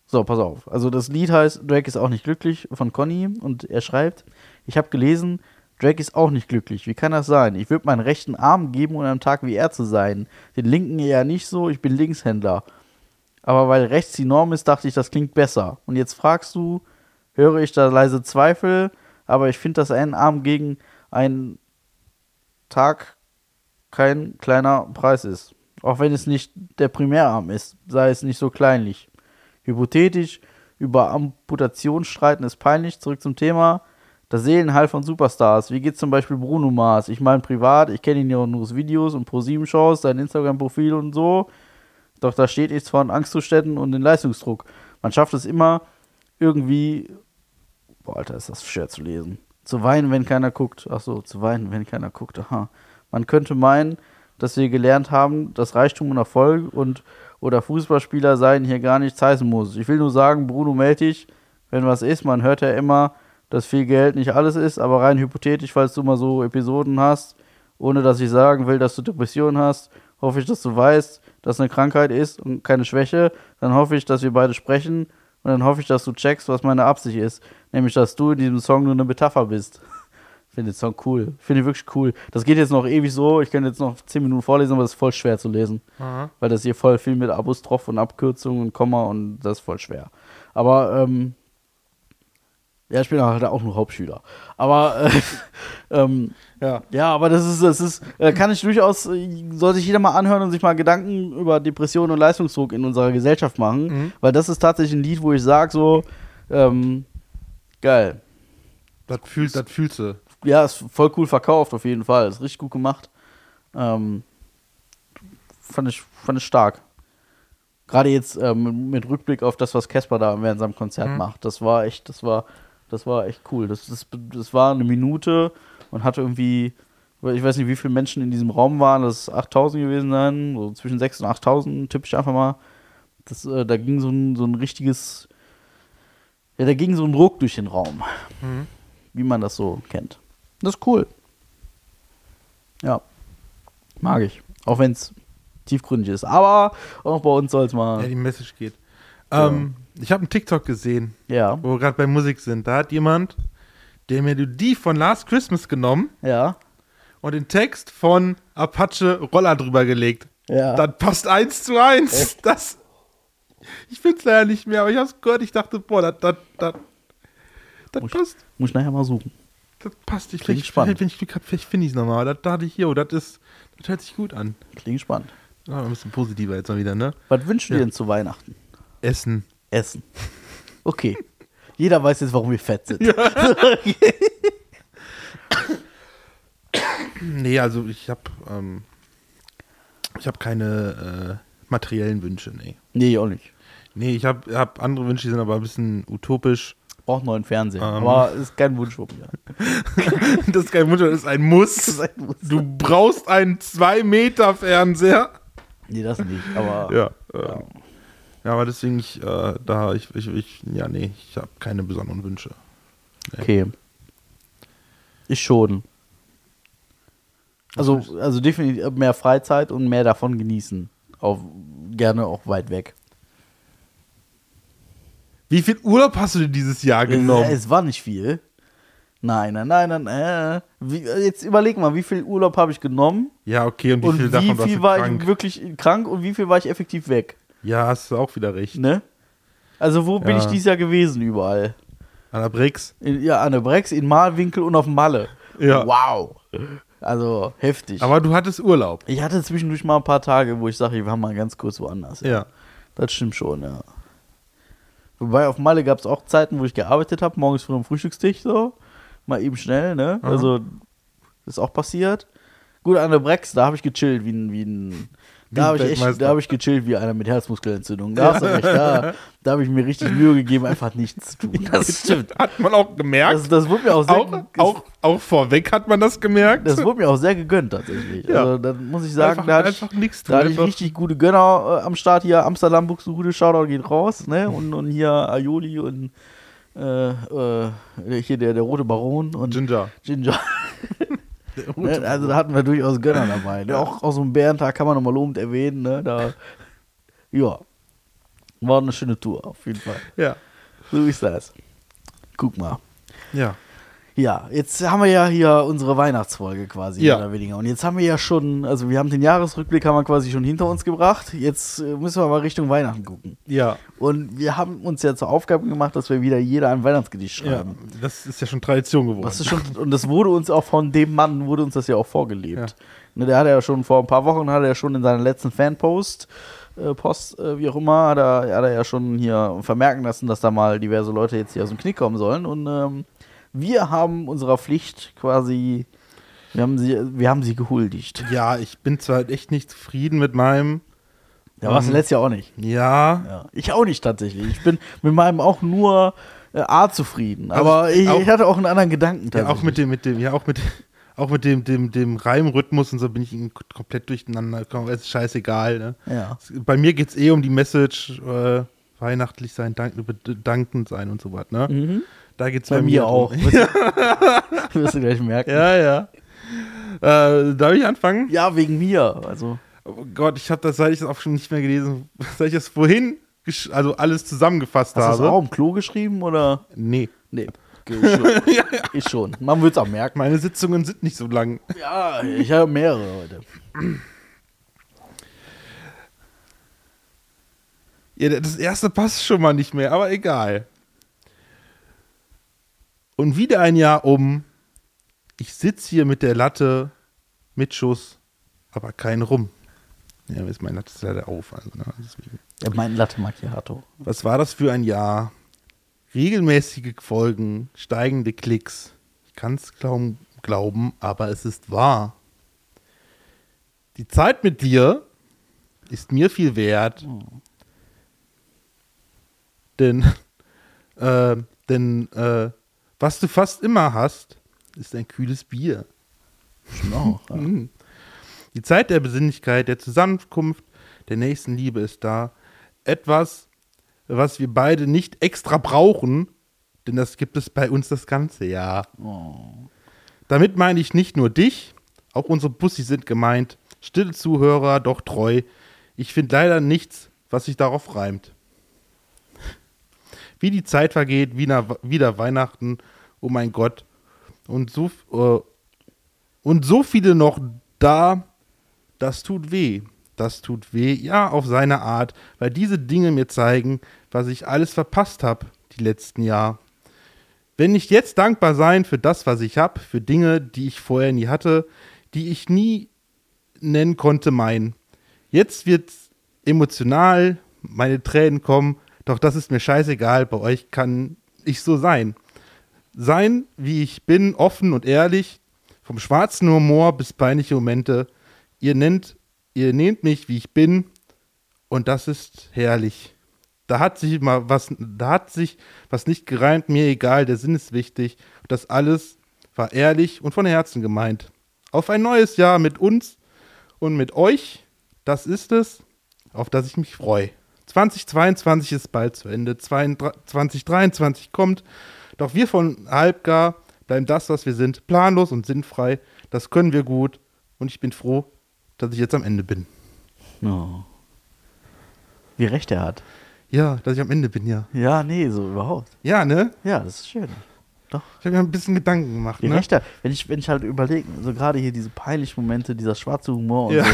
so, pass auf. Also das Lied heißt Drake ist auch nicht glücklich von Conny und er schreibt, ich habe gelesen, Drake ist auch nicht glücklich. Wie kann das sein? Ich würde meinen rechten Arm geben, um am Tag wie er zu sein. Den linken eher nicht so, ich bin Linkshändler. Aber weil rechts die Norm ist, dachte ich, das klingt besser. Und jetzt fragst du, höre ich da leise Zweifel, aber ich finde, dass ein Arm gegen einen Tag kein kleiner Preis ist. Auch wenn es nicht der Primärarm ist, sei es nicht so kleinlich. Hypothetisch, über Amputation streiten ist peinlich. Zurück zum Thema. Das Seelenheil von Superstars. Wie geht's zum Beispiel Bruno Mars? Ich meine privat, ich kenne ihn ja nur aus Videos und Pro-7-Shows, sein Instagram-Profil und so. Doch da steht nichts von Angstzuständen und den Leistungsdruck. Man schafft es immer irgendwie. Boah, Alter, ist das schwer zu lesen. Zu weinen, wenn keiner guckt. Ach so, zu weinen, wenn keiner guckt. Aha. Man könnte meinen, dass wir gelernt haben, dass Reichtum und Erfolg und oder Fußballspieler seien hier gar nichts heißen muss. Ich will nur sagen, Bruno meld dich, wenn was ist. Man hört ja immer, dass viel Geld nicht alles ist, aber rein hypothetisch, falls du mal so Episoden hast, ohne dass ich sagen will, dass du Depressionen hast, hoffe ich, dass du weißt, dass eine Krankheit ist und keine Schwäche. Dann hoffe ich, dass wir beide sprechen und dann hoffe ich, dass du checkst, was meine Absicht ist. Nämlich, dass du in diesem Song nur eine Metapher bist. Finde den Song cool. Finde ich wirklich cool. Das geht jetzt noch ewig so. Ich kann jetzt noch 10 Minuten vorlesen, aber das ist voll schwer zu lesen. Aha. Weil das hier voll viel mit Apostroph und Abkürzungen und Komma und das ist voll schwer. Aber, ähm, ja, ich bin halt auch nur Hauptschüler. Aber, äh, ähm, Ja. ja, aber das ist, das ist, äh, kann ich durchaus, äh, soll sich jeder mal anhören und sich mal Gedanken über Depression und Leistungsdruck in unserer Gesellschaft machen. Mhm. Weil das ist tatsächlich ein Lied, wo ich sage, so, ähm, geil. Das fühlt, das fühlst du. Ja, ist voll cool verkauft, auf jeden Fall. Ist richtig gut gemacht. Ähm, fand, ich, fand ich stark. Gerade jetzt ähm, mit Rückblick auf das, was Casper da während seinem Konzert Mhm. macht. Das war echt, das war, das war echt cool. Das, das, das war eine Minute und hatte irgendwie, ich weiß nicht, wie viele Menschen in diesem Raum waren. Das ist 8000 gewesen sein, so zwischen 6 und 8000, tippe ich einfach mal. Das, äh, da ging so ein, so ein richtiges, ja, da ging so ein Druck durch den Raum Mhm. wie man das so kennt. Das ist cool. Ja. Mag ich. Auch wenn es tiefgründig ist. Aber auch bei uns soll es Ja, mal. die Message geht. Ähm, ich habe einen TikTok gesehen, Ja. wo wir gerade bei Musik sind. Da hat jemand, der mir die von Last Christmas genommen Ja. und den Text von Apache Roller drüber gelegt. Ja. Das passt eins zu eins. Das, ich finde es leider nicht mehr, aber ich habe es gehört. Ich dachte, boah, das, das, das, das Muss- passt. Muss ich nachher mal suchen. Das passt. Ich, Klingt vielleicht spannend. Wenn ich Glück habe, vielleicht finde ich es nochmal. Das dachte ich, jo, das ist, das hört sich gut an. Klingt spannend. Ah, ein bisschen positiver jetzt mal wieder, ne? Was wünschen Ja. wir denn zu Weihnachten? Essen. Essen. Okay. Jeder weiß jetzt, warum wir fett sind. Nee, also ich habe ähm, ich habe keine äh, materiellen Wünsche, nee. Nee, auch nicht. Nee, ich habe hab andere Wünsche, die sind aber ein bisschen utopisch. Braucht einen neuen Fernseher. Ähm. Aber ist kein Wunsch von mir. Das ist kein Wunsch, das ist ein Muss. ist ein Muss. Du brauchst einen 2-Meter-Fernseher. Nee, das nicht. Aber Ja. Ja, ja aber deswegen, ich, äh, da, ich, ich, ich, ja, nee, ich habe keine besonderen Wünsche. okay. Ich schon. Also, also definitiv mehr Freizeit und mehr davon genießen. Auch, gerne auch weit weg. Wie viel Urlaub hast du denn dieses Jahr genommen? Es war nicht viel. Nein, nein, nein, nein. Äh. Wie, jetzt überleg mal, wie viel Urlaub habe ich genommen? Ja, okay, und wie und viel wie davon warst viel du war krank? ich wirklich krank und wie viel war ich effektiv weg? Ja, hast du auch wieder recht. Ne? Also, wo bin Ja. ich dieses Jahr gewesen überall? An der Brix. In, ja, an der Brex, in Malwinkel und auf Malle. Ja. Wow. Also, heftig. Aber du hattest Urlaub. ich hatte zwischendurch mal ein paar Tage, wo ich sage, wir waren mal ganz kurz woanders. Ja. Das stimmt schon, ja. Wobei auf Malle gab es auch Zeiten, wo ich gearbeitet habe, morgens früh am Frühstückstisch so. Mal eben schnell, ne? Aha. Also, ist auch passiert. Gut, an der Brex, da habe ich gechillt wie ein, wie ein da habe ich echt, da habe ich gechillt wie einer mit Herzmuskelentzündung. Da recht, da, da habe ich mir richtig Mühe gegeben, einfach nichts zu tun. Das stimmt. Hat man auch gemerkt. Das, das wurde mir auch sehr, auch, auch, auch vorweg hat man das gemerkt. das wurde mir auch sehr gegönnt tatsächlich. Ja. Also, dann muss ich sagen, einfach, da hatte ich, einfach nichts da hatte ich richtig gute Gönner äh, am Start hier. Amsterdam, Buxtehude, Shoutout geht raus, ne? Und, und hier Aioli und äh, äh, hier der, der rote Baron und Ginger. Ginger. ne? Also da hatten wir durchaus Gönner dabei. Ne? Auch aus so einem Bärentag kann man nochmal lobend erwähnen, ne? Da, ja. War eine schöne Tour, auf jeden Fall. Ja. So ist das. Guck mal. Ja. Ja, jetzt haben wir ja hier unsere Weihnachtsfolge quasi, Ja. mehr oder weniger. Und jetzt haben wir ja schon, also wir haben den Jahresrückblick haben wir quasi schon hinter uns gebracht. Jetzt äh, müssen wir mal Richtung Weihnachten gucken. Ja. Und wir haben uns ja zur Aufgabe gemacht, dass wir wieder jeder ein Weihnachtsgedicht ja. schreiben. Das ist ja schon Tradition geworden. Das ist schon, und das wurde uns auch von dem Mann, wurde uns das ja auch vorgelebt. Ne, der hat ja schon vor ein paar Wochen, hat er ja schon in seiner letzten Fanpost, äh, Post, äh, wie auch immer, hat er, hat er ja schon hier vermerken lassen, dass da mal diverse Leute jetzt hier aus dem Knick kommen sollen. Und ähm, wir haben unserer Pflicht quasi, wir haben sie, wir haben sie gehuldigt. ja, ich bin zwar echt nicht zufrieden mit meinem. Ja, warst du Ähm, letztes Jahr auch nicht. Ja. Ja. Ich auch nicht tatsächlich. Ich bin mit meinem auch nur äh, A zufrieden. Also Aber ich, auch- ich hatte auch einen anderen Gedanken Ja, tatsächlich. auch mit dem, mit dem, ja, auch mit, auch mit dem, dem, dem Reimrhythmus und so bin ich komplett durcheinander gekommen. Es ist scheißegal, ne? Ja. Bei mir geht es eh um die Message, äh, weihnachtlich sein, dank, bedankend sein und so was, ne? Mhm. Da geht's Bei mir auch. drum. Wirst du gleich merken. ja, ja. Äh, darf ich anfangen? Ja, wegen mir. Also, Oh Gott, ich habe das, seit ich das auch schon nicht mehr gelesen, seit ich das vorhin, also alles zusammengefasst hast du das habe. auch im Klo geschrieben oder? Nee, Nee. Ich schon. Ich schon. Man wird es auch merken. meine Sitzungen sind nicht so lang. Ja, ich habe mehrere heute. Ja, das erste passt schon mal nicht mehr, aber egal. Und wieder ein Jahr um. Ich sitze hier mit der Latte, mit Schuss, aber kein Rum. Ja, jetzt mein Latte ist leider auf. Also, ne. Ja, mein Latte Macchiato. Was war das für ein Jahr? Regelmäßige Folgen, steigende Klicks. Ich kann es glauben, glauben, aber es ist wahr. Die Zeit mit dir ist mir viel wert. Denn, äh, denn äh, was du fast immer hast, ist ein kühles Bier. Stimmt auch. Ja. Mhm. Die Zeit der Besinnlichkeit, der Zusammenkunft, der nächsten Liebe ist da. Etwas, was wir beide nicht extra brauchen, denn das gibt es bei uns das ganze Jahr. Oh. Damit meine ich nicht nur dich, auch unsere Bussis sind gemeint. Stille Zuhörer, doch treu. Ich finde leider nichts, was sich darauf reimt. Wie die Zeit vergeht, wieder, wieder Weihnachten, oh mein Gott. Und so, äh, und so viele noch da, das tut weh. Das tut weh, ja, auf seine Art, weil diese Dinge mir zeigen, was ich alles verpasst habe die letzten Jahre. Wenn nicht jetzt dankbar sein für das, was ich habe, für Dinge, die ich vorher nie hatte, die ich nie nennen konnte, mein. Jetzt wird's emotional, meine Tränen kommen, doch das ist mir scheißegal, bei euch kann ich so sein. Sein, wie ich bin, offen und ehrlich, vom schwarzen Humor bis peinliche Momente. Ihr nennt, ihr nehmt mich, wie ich bin, Und das ist herrlich. Da hat sich mal was, da hat sich was nicht gereimt, mir egal, der Sinn ist wichtig. Das alles war ehrlich und von Herzen gemeint. Auf ein neues Jahr mit uns und mit euch, das ist es, auf das ich mich freue. 2022 ist bald zu Ende, 2023 kommt, doch wir von Halbgar bleiben das, was wir sind, planlos und sinnfrei. Das können wir gut und ich bin froh, dass ich jetzt am Ende bin. Oh. Wie recht er hat. Ja, dass ich am Ende bin, ja. Ja, nee, so überhaupt. Ja, ne? Ja, das ist schön. Doch. Ich habe mir ein bisschen Gedanken gemacht. Ne? recht er. Wenn ich, wenn ich halt überlege, so gerade hier diese peinlichen Momente, dieser schwarze Humor und Ja. so,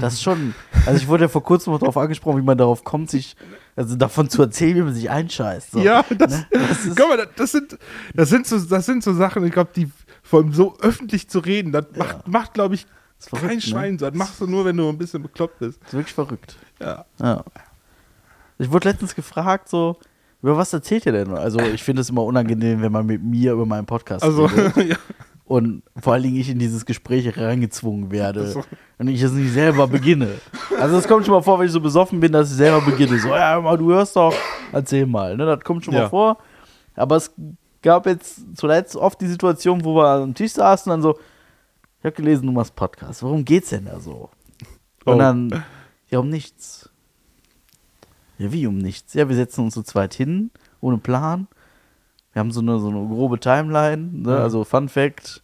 das ist schon. Also ich wurde ja vor kurzem darauf angesprochen, wie man darauf kommt, sich, also davon zu erzählen, wie man sich einscheißt. So. Ja, das, Ne? Das ist- guck mal, das sind, das sind so, das sind so Sachen, ich glaube, die vor allem so öffentlich zu reden, das Ja. macht, macht glaube ich, verrückt, kein ne? Schwein so. Das machst du nur, wenn du ein bisschen bekloppt bist. Das ist wirklich verrückt. Ja. Ja. Ich wurde letztens gefragt, so, über was erzählt ihr denn? Also, ich finde es immer unangenehm, wenn man mit mir über meinen Podcast Also, redet. ja. Und vor allen Dingen ich in dieses Gespräch reingezwungen werde. Und ich es nicht selber beginne. Also, es kommt schon mal vor, wenn ich so besoffen bin, dass ich selber beginne. So, ja, mal, du hörst doch, erzähl mal. Ne? Das kommt schon mal Ja. vor. Aber es gab jetzt zuletzt oft die Situation, wo wir am Tisch saßen und dann so, ich habe gelesen, du machst Podcast. Worum geht's denn da so? Und Oh. dann, ja, um nichts. Ja, wie um nichts? Ja, wir setzen uns zu zweit hin, ohne Plan. Wir haben so eine, so eine grobe Timeline, ne? Ja. also Fun Fact,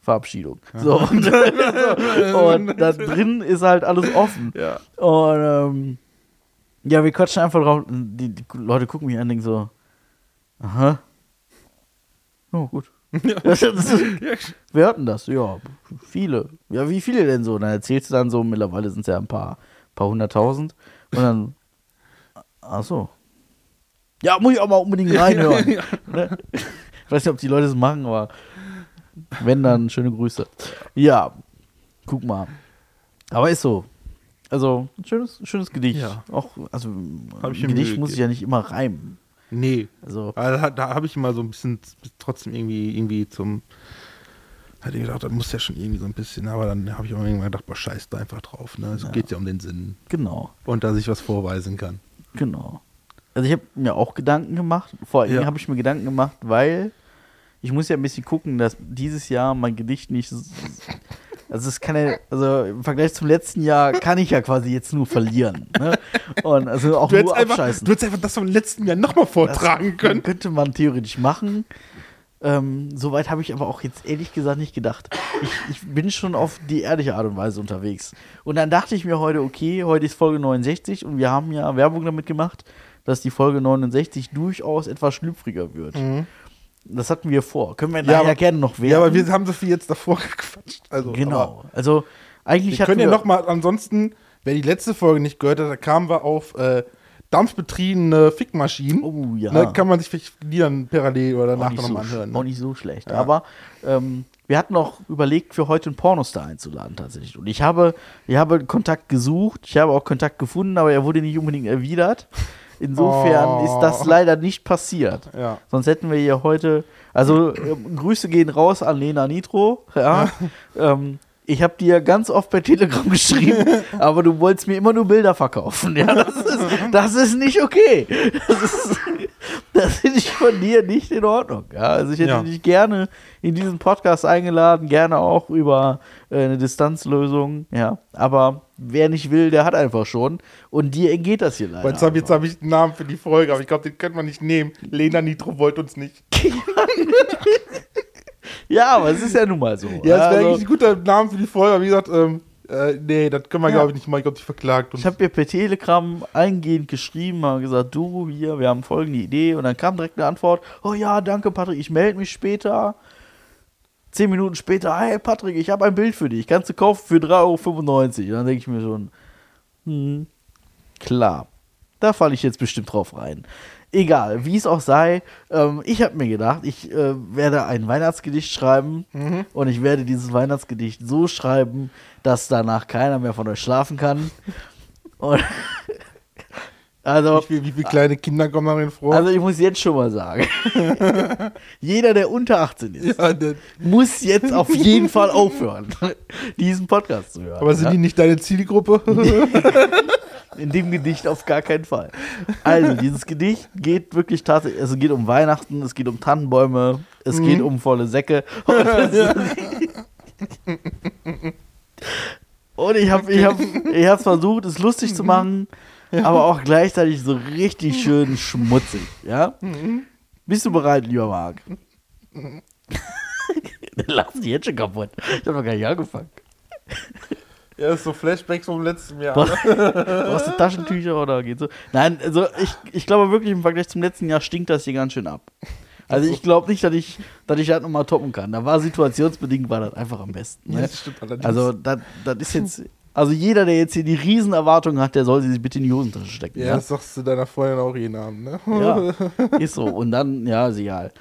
Verabschiedung. So, und, und da drin ist halt alles offen. ja. Und ähm, ja, wir quatschen einfach drauf. Die, die Leute gucken mich an und denken so, aha. Oh, gut. Das ist, Wer hört denn das? Ja, viele. Ja, wie viele denn so? Und dann erzählst du dann so, mittlerweile sind es ja ein paar, paar hunderttausend. Und dann, ach so. Ja, muss ich auch mal unbedingt reinhören. Ja, Ne? Ich weiß nicht, ob die Leute es machen, aber wenn, dann schöne Grüße. Ja, guck mal. Aber ist so. Also, ein schönes, schönes Gedicht. Ja. Auch, also, Hab ich mir Gedicht Mühe muss ich ja nicht immer reimen. Nee. Also, Aber da, da habe ich immer so ein bisschen trotzdem irgendwie, irgendwie zum. Hatte ich gedacht, das muss ja schon irgendwie so ein bisschen, aber dann habe ich auch irgendwann gedacht, boah, scheiß da einfach drauf. Ne? Es Ja. geht ja um den Sinn. genau. Und dass ich was vorweisen kann. Genau. Also ich habe mir auch Gedanken gemacht. Vor allem Ja. habe ich mir Gedanken gemacht, weil ich muss ja ein bisschen gucken, dass dieses Jahr mein Gedicht nicht. Also es kann ja, also im Vergleich zum letzten Jahr kann ich ja quasi jetzt nur verlieren. Ne? Und also auch Du nur einfach, abscheißen. du hättest einfach das vom letzten Jahr nochmal vortragen das können. Könnte man theoretisch machen. Ähm, Soweit habe ich aber auch jetzt ehrlich gesagt nicht gedacht. Ich, ich bin schon auf die ehrliche Art und Weise unterwegs. Und dann dachte ich mir heute, okay, heute ist Folge 69 und wir haben ja Werbung damit gemacht, dass die Folge 69 durchaus etwas schlüpfriger wird. Das hatten wir vor. Können wir Mhm. Ja, aber- gerne noch werden. Ja, aber wir haben so viel jetzt davor gequatscht. Also, Genau. Also eigentlich Wir können ja wir nochmal, ansonsten, wer die letzte Folge nicht gehört hat, da kamen wir auf äh, dampfbetriebene Fickmaschinen. Oh ja. Ne, kann man sich vielleicht dann parallel oder auch danach nicht, noch so, anhören. auch Ne? nicht so schlecht. Ja. Aber ähm, wir hatten auch überlegt, für heute einen Pornostar einzuladen tatsächlich. Und ich habe, ich habe Kontakt gesucht, ich habe auch Kontakt gefunden, aber er wurde nicht unbedingt erwidert. Insofern Oh. ist das leider nicht passiert. Ja. Sonst hätten wir hier heute, also ähm, Grüße gehen raus an Lena Nitro. Ja. ähm, ich habe dir ganz oft bei Telegram geschrieben, aber du wolltest mir immer nur Bilder verkaufen. Ja, das ist, das ist nicht okay. Das ist, das finde ich von dir nicht in Ordnung. Ja, also ich hätte Ja. dich gerne in diesen Podcast eingeladen, gerne auch über äh, eine Distanzlösung. Ja, aber wer nicht will, der hat einfach schon. Und dir entgeht das hier leider. Jetzt habe hab ich einen Namen für die Folge, aber ich glaube, den könnte man nicht nehmen. Lena Nitro wollte uns nicht. ja, aber es ist ja nun mal so. Ja, das wäre Also- eigentlich ein guter Name für die Folge, aber wie gesagt, ähm, äh, nee, das können wir, Ja. glaube ich, nicht mal. Ich glaube, die verklagt uns. Ich habe ihr per Telegram eingehend geschrieben, habe gesagt, du hier, wir haben folgende Idee. Und dann kam direkt eine Antwort, oh ja, danke Patrick, ich melde mich später. Zehn Minuten später, hey Patrick, ich habe ein Bild für dich, kannst du kaufen für 3,95 Euro. Und dann denke ich mir schon, hm, klar, da falle ich jetzt bestimmt drauf rein. Egal, wie es auch sei, ähm, ich habe mir gedacht, ich äh, werde ein Weihnachtsgedicht schreiben Mhm. und ich werde dieses Weihnachtsgedicht so schreiben, dass danach keiner mehr von euch schlafen kann. Und Also, Wie, viel- wie viele kleine Kinder kommen darin vor? also ich muss jetzt schon mal sagen, jeder, der unter 18 ist, ja, muss jetzt auf jeden Fall aufhören, diesen Podcast zu hören. aber sind ja? die nicht deine Zielgruppe? In dem Gedicht auf gar keinen Fall. Also, dieses Gedicht geht wirklich tatsächlich, also es geht um Weihnachten, es geht um Tannenbäume, es geht um volle Säcke. Und, und ich habe ich hab, ich hab's versucht, es lustig zu machen, aber auch gleichzeitig so richtig schön schmutzig. Ja? Bist du bereit, lieber Marc? Lass dich jetzt schon kaputt. Ich habe noch gar nicht angefangen. ja, das ist so Flashbacks vom letzten Jahr. Brauchst du Taschentücher oder geht so? Nein, also ich, ich glaube wirklich im Vergleich zum letzten Jahr stinkt das hier ganz schön ab. Also ich glaube nicht, dass ich, dass ich das nochmal toppen kann. Da war situationsbedingt war das einfach am besten. Ja, Ne? das stimmt allerdings. Also das, das ist jetzt, also jeder, der jetzt hier die Riesenerwartung hat, der soll sie sich bitte in die Hosentasche stecken. ja, Ja, das sagst du deiner Freundin auch jeden Abend, ne? ja. ist so. Und dann, ja, ist egal.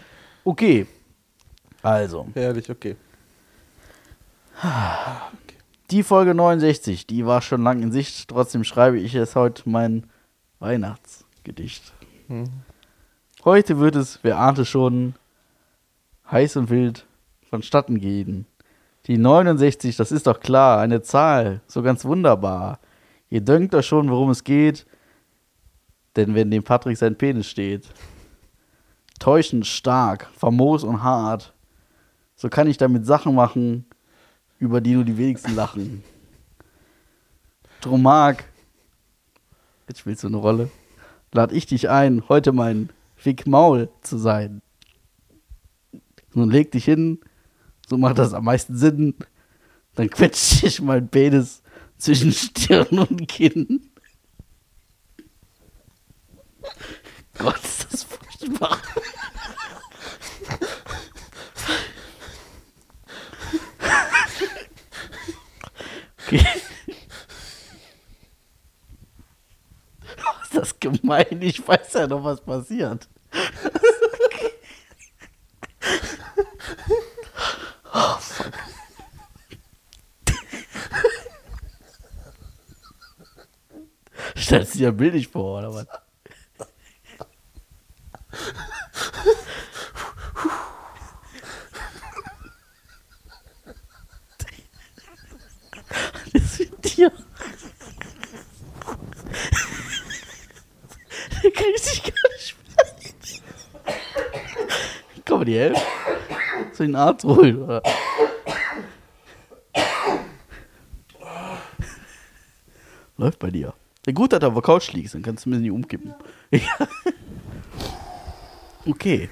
Okay. Also, Herrlich, okay. die Folge 69, die war schon lang in Sicht. Trotzdem schreibe ich jetzt heute mein Weihnachtsgedicht. Hm. Heute wird es, wer ahnte schon, heiß und wild vonstatten gehen. Die 69, das ist doch klar, eine Zahl, so ganz wunderbar. Ihr denkt doch schon, worum es geht, denn wenn dem Patrick sein Penis steht, täuschend stark, famos und hart, so kann ich damit Sachen machen, über die nur die wenigsten lachen. Drum mag, jetzt spielst du eine Rolle, lad ich dich ein, heute mein Fick Maul zu sein. Nun leg dich hin, so macht das am meisten Sinn. Dann quetscht ich mein Penis zwischen Stirn und Kinn. Gott, ist das furchtbar. Okay. ist das gemein? Ich weiß ja noch, was passiert. Stellst du dir bildlich vor, oder was? Das ist mit dir. Der kann ich sich gar nicht mehr. Komm mal, die helfen. Soll ich einen Arzt holen, oder? Läuft bei dir. Ja, gut, dass du auf der Couch liegst, dann kannst du mir nicht umkippen. okay.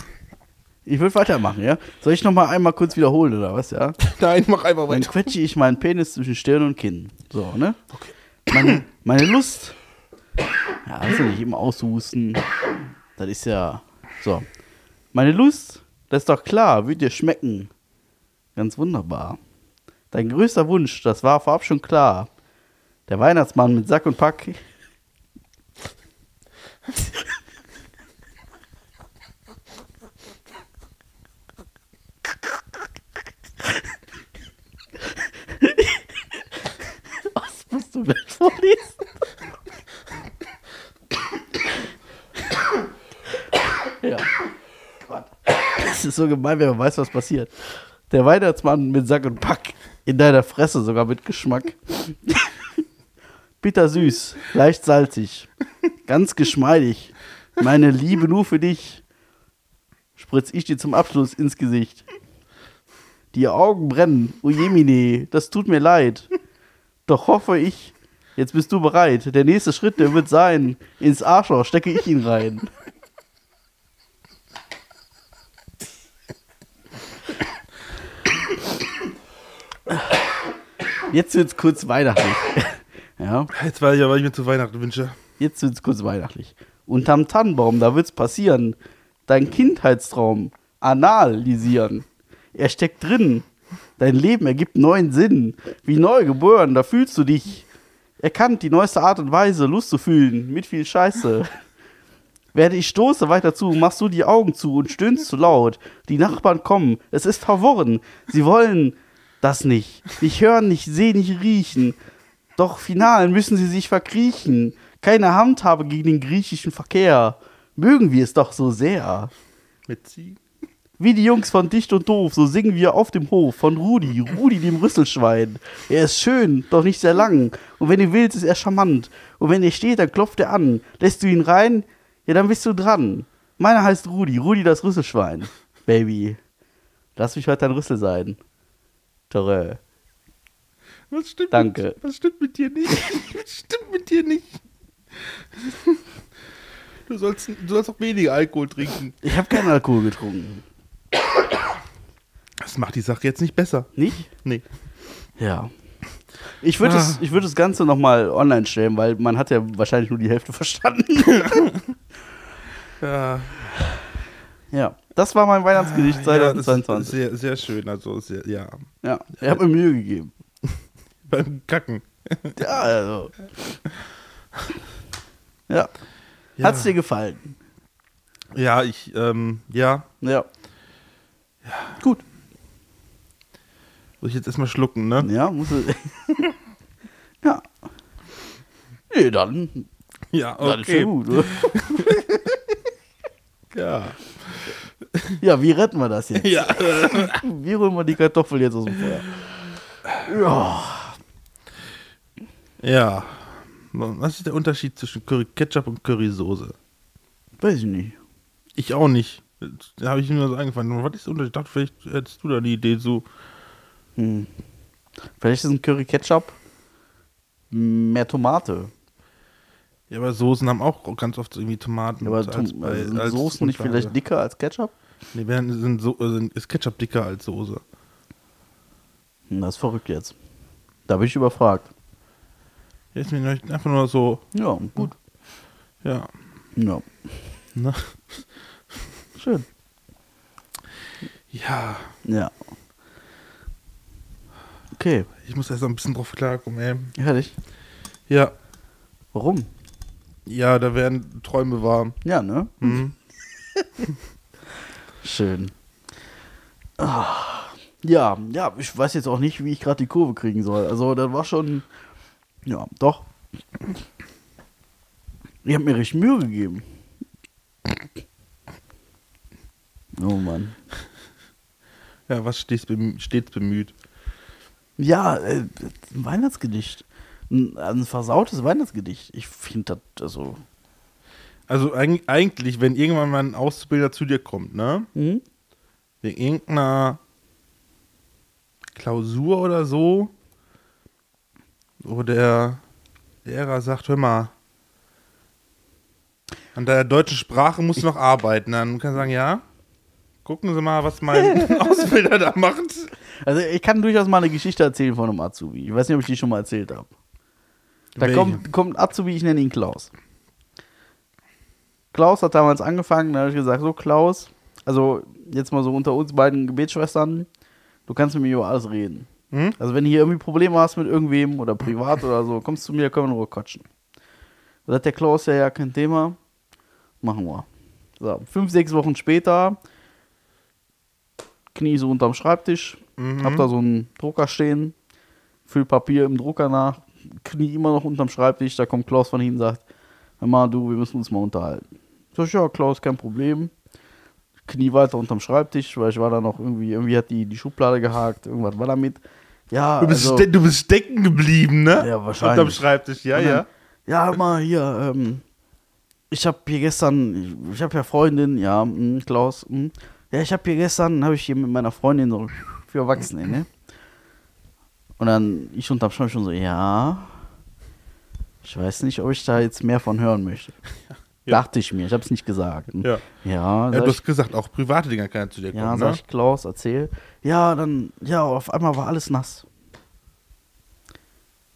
Ich will weitermachen, ja? Soll ich noch mal einmal kurz wiederholen, oder was, ja? Nein, mach einfach Dann weiter. quetsche ich meinen Penis zwischen Stirn und Kinn. So, ne? Meine, meine Lust. Ja, also nicht immer aushusten. Das ist ja. So. Meine Lust, das ist doch klar, wird dir schmecken. Ganz wunderbar. Dein größter Wunsch, das war vorab schon klar. Der Weihnachtsmann mit Sack und Pack. Was musst du denn vorlesen? ja. Das ist so gemein, wenn man weiß, was passiert. Der Weihnachtsmann mit Sack und Pack. In deiner Fresse sogar mit Geschmack. Bittersüß, leicht salzig, ganz geschmeidig. Meine Liebe nur für dich. Spritz ich dir zum Abschluss ins Gesicht. Die Augen brennen, o Jemine, das tut mir leid. Doch hoffe ich, jetzt bist du bereit. Der nächste Schritt, der wird sein, ins Arschloch stecke ich ihn rein. Jetzt wird's kurz weihnachtlich. Ja, Jetzt weiß ich aber, was ich mir zu Weihnachten wünsche. jetzt wird's kurz weihnachtlich. Unterm Tannenbaum, da wird's passieren. Dein Kindheitstraum analysieren. Er steckt drin. Dein Leben ergibt neuen Sinn. Wie neu geboren, da fühlst du dich. Erkannt die neueste Art und Weise, Lust zu fühlen, mit viel Scheiße. Werde ich stoße weiter zu, machst du die Augen zu und stöhnst zu laut. Die Nachbarn kommen, es ist verworren. Sie wollen das nicht. Nicht hören, nicht sehen, nicht riechen. Doch final müssen sie sich verkriechen. Keine Handhabe gegen den griechischen Verkehr. Mögen wir es doch so sehr. Mit Ziegen. Wie die Jungs von Dicht und Doof, so singen wir auf dem Hof von Rudi, Rudi dem Rüsselschwein. Er ist schön, doch nicht sehr lang. Und wenn du willst, ist er charmant. Und wenn er steht, dann klopft er an. Lässt du ihn rein, ja, dann bist du dran. Meiner heißt Rudi, Rudi das Rüsselschwein. Baby, lass mich heute dein Rüssel sein. Torre. Was stimmt Danke. Mit, was stimmt mit dir nicht? was stimmt mit dir nicht? Du sollst, du sollst auch weniger Alkohol trinken. Ich habe keinen Alkohol getrunken. Das macht die Sache jetzt nicht besser. Nicht? Nee. Ja. Ich würde Ah. das, ich würd das Ganze nochmal online stellen, weil man hat ja wahrscheinlich nur die Hälfte verstanden. Ja, ja. Das war mein Weihnachtsgedicht ja, das ist 2022. sehr, sehr schön. Also, sehr, ja. Ja, ich habe mir Mühe gegeben. Beim Kacken. Ja, also. Ja. Ja. Hat's dir gefallen? Ja, ich, ähm, ja. Ja. Gut. Muss ich jetzt erstmal schlucken, ne? Ja, muss ich. ja. Nee, dann, Ja, dann ist ja okay. gut. Oder? Ja. Ja, wie retten wir das jetzt? Ja. Wie holen wir die Kartoffel jetzt aus dem Feuer? Ja. Ja. Was ist der Unterschied zwischen Curry Ketchup und Currysoße? Weiß ich nicht. Ich auch nicht. Da habe ich mir nur so eingefallen. Was ist der Unterschied? Ich dachte, vielleicht hättest du da die Idee so. Hm. Vielleicht ist ein Curry Ketchup mehr Tomate. Ja, aber Soßen haben auch ganz oft irgendwie Tomaten. Aber als Tom bei- sind als Soßen nicht vielleicht dicker als Ketchup? Nee, werden, sind so, sind, ist Ketchup dicker als Soße. Hm, Das ist verrückt jetzt. Da bin ich überfragt. Ist mir einfach nur so, Ja, gut. ja. Ja. Ne? Schön. Ja, Ja. Okay. ich muss erst noch ein bisschen drauf klarkommen, ey. Ehrlich? Ja, Warum? ja, da werden Träume wahr. Ja, ne? Mhm. Schön. Ah, ja, ja, ich weiß jetzt auch nicht, wie ich gerade die Kurve kriegen soll. Also, das war schon. Ja, doch. Ich habe mir richtig Mühe gegeben. Oh Mann. Ja, was stets, bemü stets bemüht. Ja, äh, ein Weihnachtsgedicht. Ein, ein versautes Weihnachtsgedicht. Ich finde das, also. Also eig eigentlich, wenn irgendwann mal ein Auszubildender zu dir kommt, ne? Hm? Wegen irgendeiner Klausur oder so, wo der Lehrer sagt, hör mal, an der deutschen Sprache musst du noch arbeiten. Dann kann sagen, ja, gucken Sie mal, was mein Ausbilder da macht. Also, ich kann durchaus mal eine Geschichte erzählen von einem Azubi. Ich weiß nicht, ob ich die schon mal erzählt habe. Da Welche? kommt, kommt ein Azubi, ich nenne ihn Klaus. Klaus hat damals angefangen, da habe ich gesagt, so Klaus, also jetzt mal so unter uns beiden Gebetsschwestern, du kannst mit mir über alles reden. Hm? Also wenn du hier irgendwie Probleme hast mit irgendwem oder privat oder so, kommst du zu mir, können wir nur quatschen. Da sagt der Klaus, ja, ja, kein Thema, machen wir. So, fünf, sechs Wochen später, Knie so unterm Schreibtisch, Mhm. hab da so einen Drucker stehen, füll Papier im Drucker nach, Knie immer noch unterm Schreibtisch, da kommt Klaus von hinten und sagt, hör mal, du, wir müssen uns mal unterhalten. Sag ich, ja, Klaus, kein Problem. Knie weiter unterm Schreibtisch, weil ich war da noch irgendwie, irgendwie hat die, die Schublade gehakt, irgendwas war damit. Ja, Du bist, also, du bist stecken geblieben, ne? Ja, wahrscheinlich. Unterm Schreibtisch, ja, dann, ja. Ja, mal hier, ähm, ich habe hier gestern, ich habe ja Freundin, ja, mh, Klaus, mh. ja, ich habe hier gestern, habe ich hier mit meiner Freundin so für Erwachsene, ne? Und dann ich unterm Schreibtisch schon so, ja, ich weiß nicht, ob ich da jetzt mehr von hören möchte. Ja. Dachte ich mir, ich habe es nicht gesagt. Ja. Ja, ja du ich, hast gesagt, auch private Dinger kann zu dir ja, kommen, sag ne? ich, Klaus, erzähl. Ja, dann, ja, auf einmal war alles nass.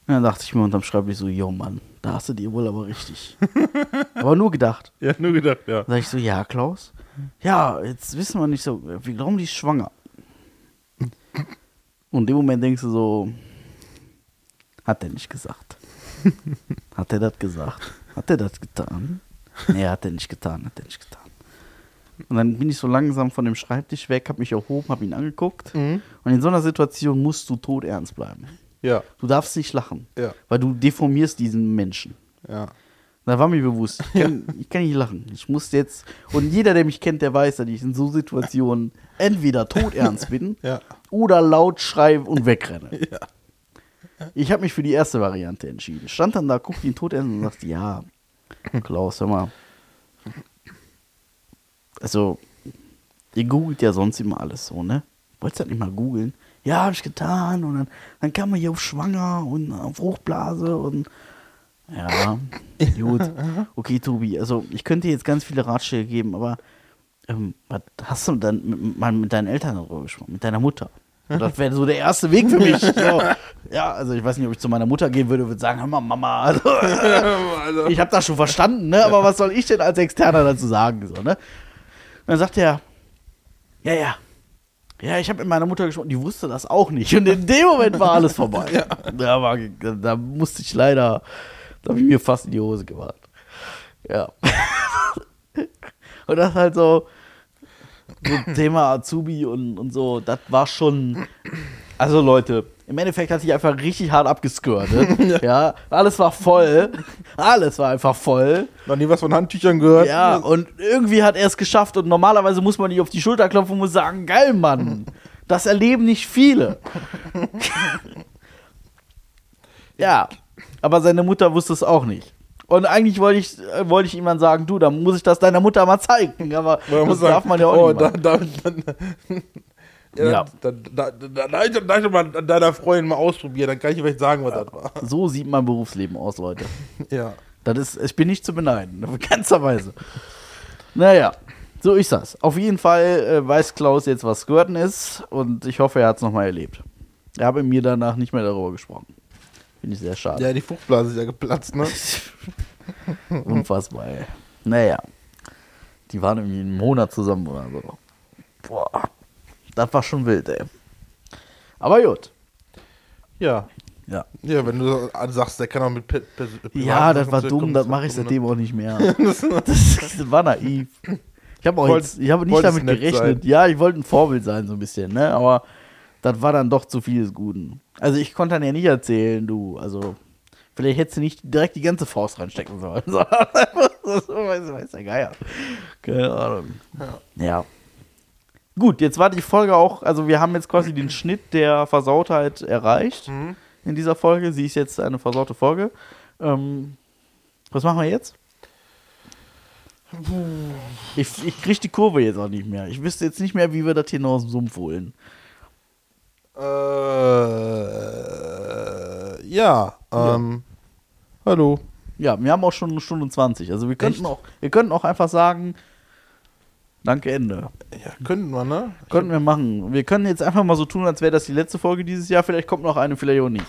Und dann dachte ich mir unterm Schreibtisch so, jo Mann, da hast du dir wohl aber richtig. aber nur gedacht. Ja, nur gedacht, ja. Sag ich so, ja, Klaus? Ja, jetzt wissen wir nicht so, wir glauben, die ist schwanger. Und in dem Moment denkst du so, hat er nicht gesagt. Hat er das gesagt? Hat er das getan? Nee, hat er nicht getan, hat er nicht getan. Und dann bin ich so langsam von dem Schreibtisch weg, hab mich erhoben, hab ihn angeguckt. Mhm. Und in so einer Situation musst du todernst bleiben. Ja, Du darfst nicht lachen, ja, weil du deformierst diesen Menschen. ja. Da war mir bewusst. Ich kann, ich kann nicht lachen. Ich musste jetzt. Und jeder, der mich kennt, der weiß, dass ich in so Situationen entweder todernst bin Ja. oder laut schreie und wegrenne. Ich habe mich für die erste Variante entschieden. Stand dann da, guckte ihn tot an und sagte, ja, Klaus, hör mal. Also, ihr googelt ja sonst immer alles so, ne? Wolltest du das nicht mal googeln? Ja, hab ich getan. Und dann, dann kam man hier auf Schwanger und auf Fruchtblase und ja, gut. Okay, Tobi, also ich könnte dir jetzt ganz viele Ratschläge geben, aber ähm, was hast du dann mit, mal mit deinen Eltern darüber gesprochen, mit deiner Mutter? Das wäre so der erste Weg für mich. So. Ja, also ich weiß nicht, ob ich zu meiner Mutter gehen würde und würde sagen, hör mal, Mama, also, also, ich habe das schon verstanden, ne? aber was soll ich denn als Externer dazu sagen? So, ne? Und dann sagt er, ja, ja, ja, ich habe mit meiner Mutter gesprochen, die wusste das auch nicht. Und in dem Moment war alles vorbei. Da, war, da musste ich leider, da habe ich mir fast in die Hose gemacht. Ja. Und das halt so, so Thema Azubi und, und so, das war schon. Also Leute, im Endeffekt hatte ich einfach richtig hart abgeskirtet. ja, alles war voll. Alles war einfach voll. noch nie was von Handtüchern gehört. Ja, und irgendwie hat er es geschafft und normalerweise muss man nicht auf die Schulter klopfen und muss sagen, geil, Mann. Das erleben nicht viele. ja, aber seine Mutter wusste es auch nicht. Und eigentlich wollte ich, wollte ich ihm dann sagen, du, dann muss ich das deiner Mutter mal zeigen. Aber Man das darf sagen, man ja auch oh, nicht da, da, da, ja, Ja. Da, da, da, da, da, da, da mal an deiner Freundin mal ausprobieren, dann kann ich vielleicht sagen, was das war. So sieht mein Berufsleben aus, Leute. Ja. Das ist, ich bin nicht zu beneiden, in keinster Weise. Naja, so ist das. Auf jeden Fall äh, weiß Klaus jetzt, was Squirten ist und ich hoffe, er hat es nochmal erlebt. Er habe mir danach nicht mehr darüber gesprochen. Finde ich sehr schade. Ja, die Fruchtblase ist ja geplatzt, ne? Unfassbar, ey. Naja. Die waren irgendwie einen Monat zusammen oder so. Boah. Das war schon wild, ey. Aber gut. Ja. Ja. Ja, wenn du sagst, der kann auch mit Pe Pe Ja, das war dumm, das mache ich dumm, seitdem auch nicht mehr. Das, das war naiv. Ich habe auch Wolltest- jetzt, ich habe nicht damit gerechnet. sein. Ja, ich wollte ein Vorbild sein, so ein bisschen, ne? Aber das war dann doch zu viel des Guten. Also ich konnte dann ja nicht erzählen, du, also vielleicht hättest du nicht direkt die ganze Faust reinstecken sollen. so, weiß, weiß der Geier. Keine Ahnung. Ja. Gut, jetzt war die Folge auch, also wir haben jetzt quasi den Schnitt der Versautheit erreicht Mhm. in dieser Folge. Sie ist jetzt eine versaute Folge. Ähm, was machen wir jetzt? Ich, ich krieg die Kurve jetzt auch nicht mehr. Ich wüsste jetzt nicht mehr, wie wir das hier noch aus dem Sumpf holen. Äh, ja, ähm, hallo. Ja, wir haben auch schon eine Stunde 20. Also wir könnten Echt? auch, wir könnten auch einfach sagen, danke, Ende. Ja, könnten wir, ne? Könnten wir machen. Wir können jetzt einfach mal so tun, als wäre das die letzte Folge dieses Jahr. Vielleicht kommt noch eine, vielleicht auch nicht.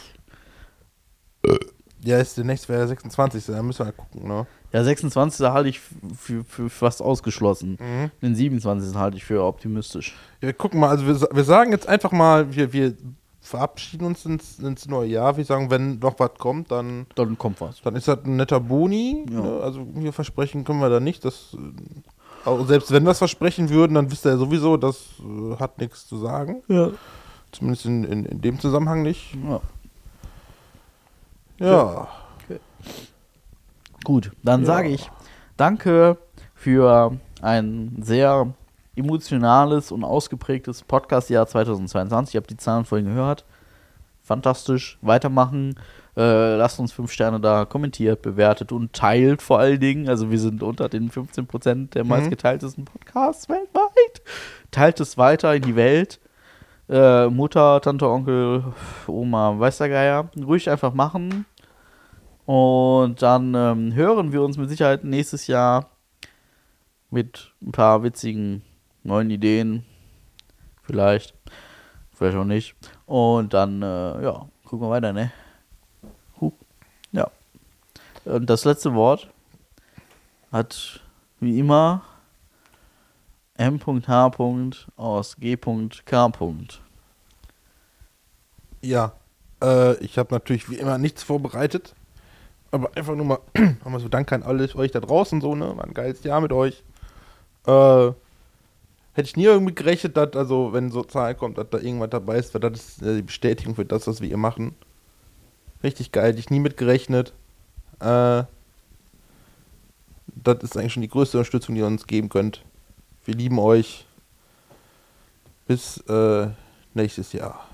Ja, ist der nächste wäre der 26. Da müssen wir halt gucken, ne? Ja, 26. halte ich für, für fast ausgeschlossen. Mhm. Den 27. halte ich für optimistisch. Ja, gucken mal, also wir, wir sagen jetzt einfach mal, wir, wir verabschieden uns ins, ins neue Jahr. Wir sagen, wenn noch was kommt, dann, Dann kommt was. dann ist das ein netter Boni. Ja. Ne? Also wir versprechen können wir da nicht. Das, äh, auch selbst wenn wir es versprechen würden, dann wisst ihr ja sowieso, das äh, hat nichts zu sagen. Ja. Zumindest in, in, in dem Zusammenhang nicht. ja. Ja. Gut, dann Ja. sage ich danke für ein sehr emotionales und ausgeprägtes Podcast-Jahr 2022. Ich habe die Zahlen vorhin gehört. Fantastisch. Weitermachen. Äh, lasst uns fünf Sterne da, kommentiert, bewertet und teilt vor allen Dingen. Also wir sind unter den 15% der meistgeteiltesten Podcasts weltweit. Teilt es weiter in die Welt. Äh, Mutter, Tante, Onkel, Oma, weiß der Geier. Ruhig einfach machen. Und dann ähm, hören wir uns mit Sicherheit nächstes Jahr mit ein paar witzigen neuen Ideen. Vielleicht. Vielleicht auch nicht. Und dann, äh, ja, gucken wir weiter, ne? Und das letzte Wort hat wie immer M.H. aus G.K. Ja. Äh, ich habe natürlich wie immer nichts vorbereitet. Aber einfach nur mal, nochmal so Danke an alle euch da draußen so, ne? War ein geiles Jahr mit euch. Äh, hätte ich nie irgendwie gerechnet, dass, also wenn so Zahlen kommt, dass da irgendwas dabei ist, weil das ist äh, die Bestätigung für das, was wir hier machen. Richtig geil, hätte ich nie mit gerechnet. Äh, das ist eigentlich schon die größte Unterstützung, die ihr uns geben könnt. Wir lieben euch. Bis äh, nächstes Jahr.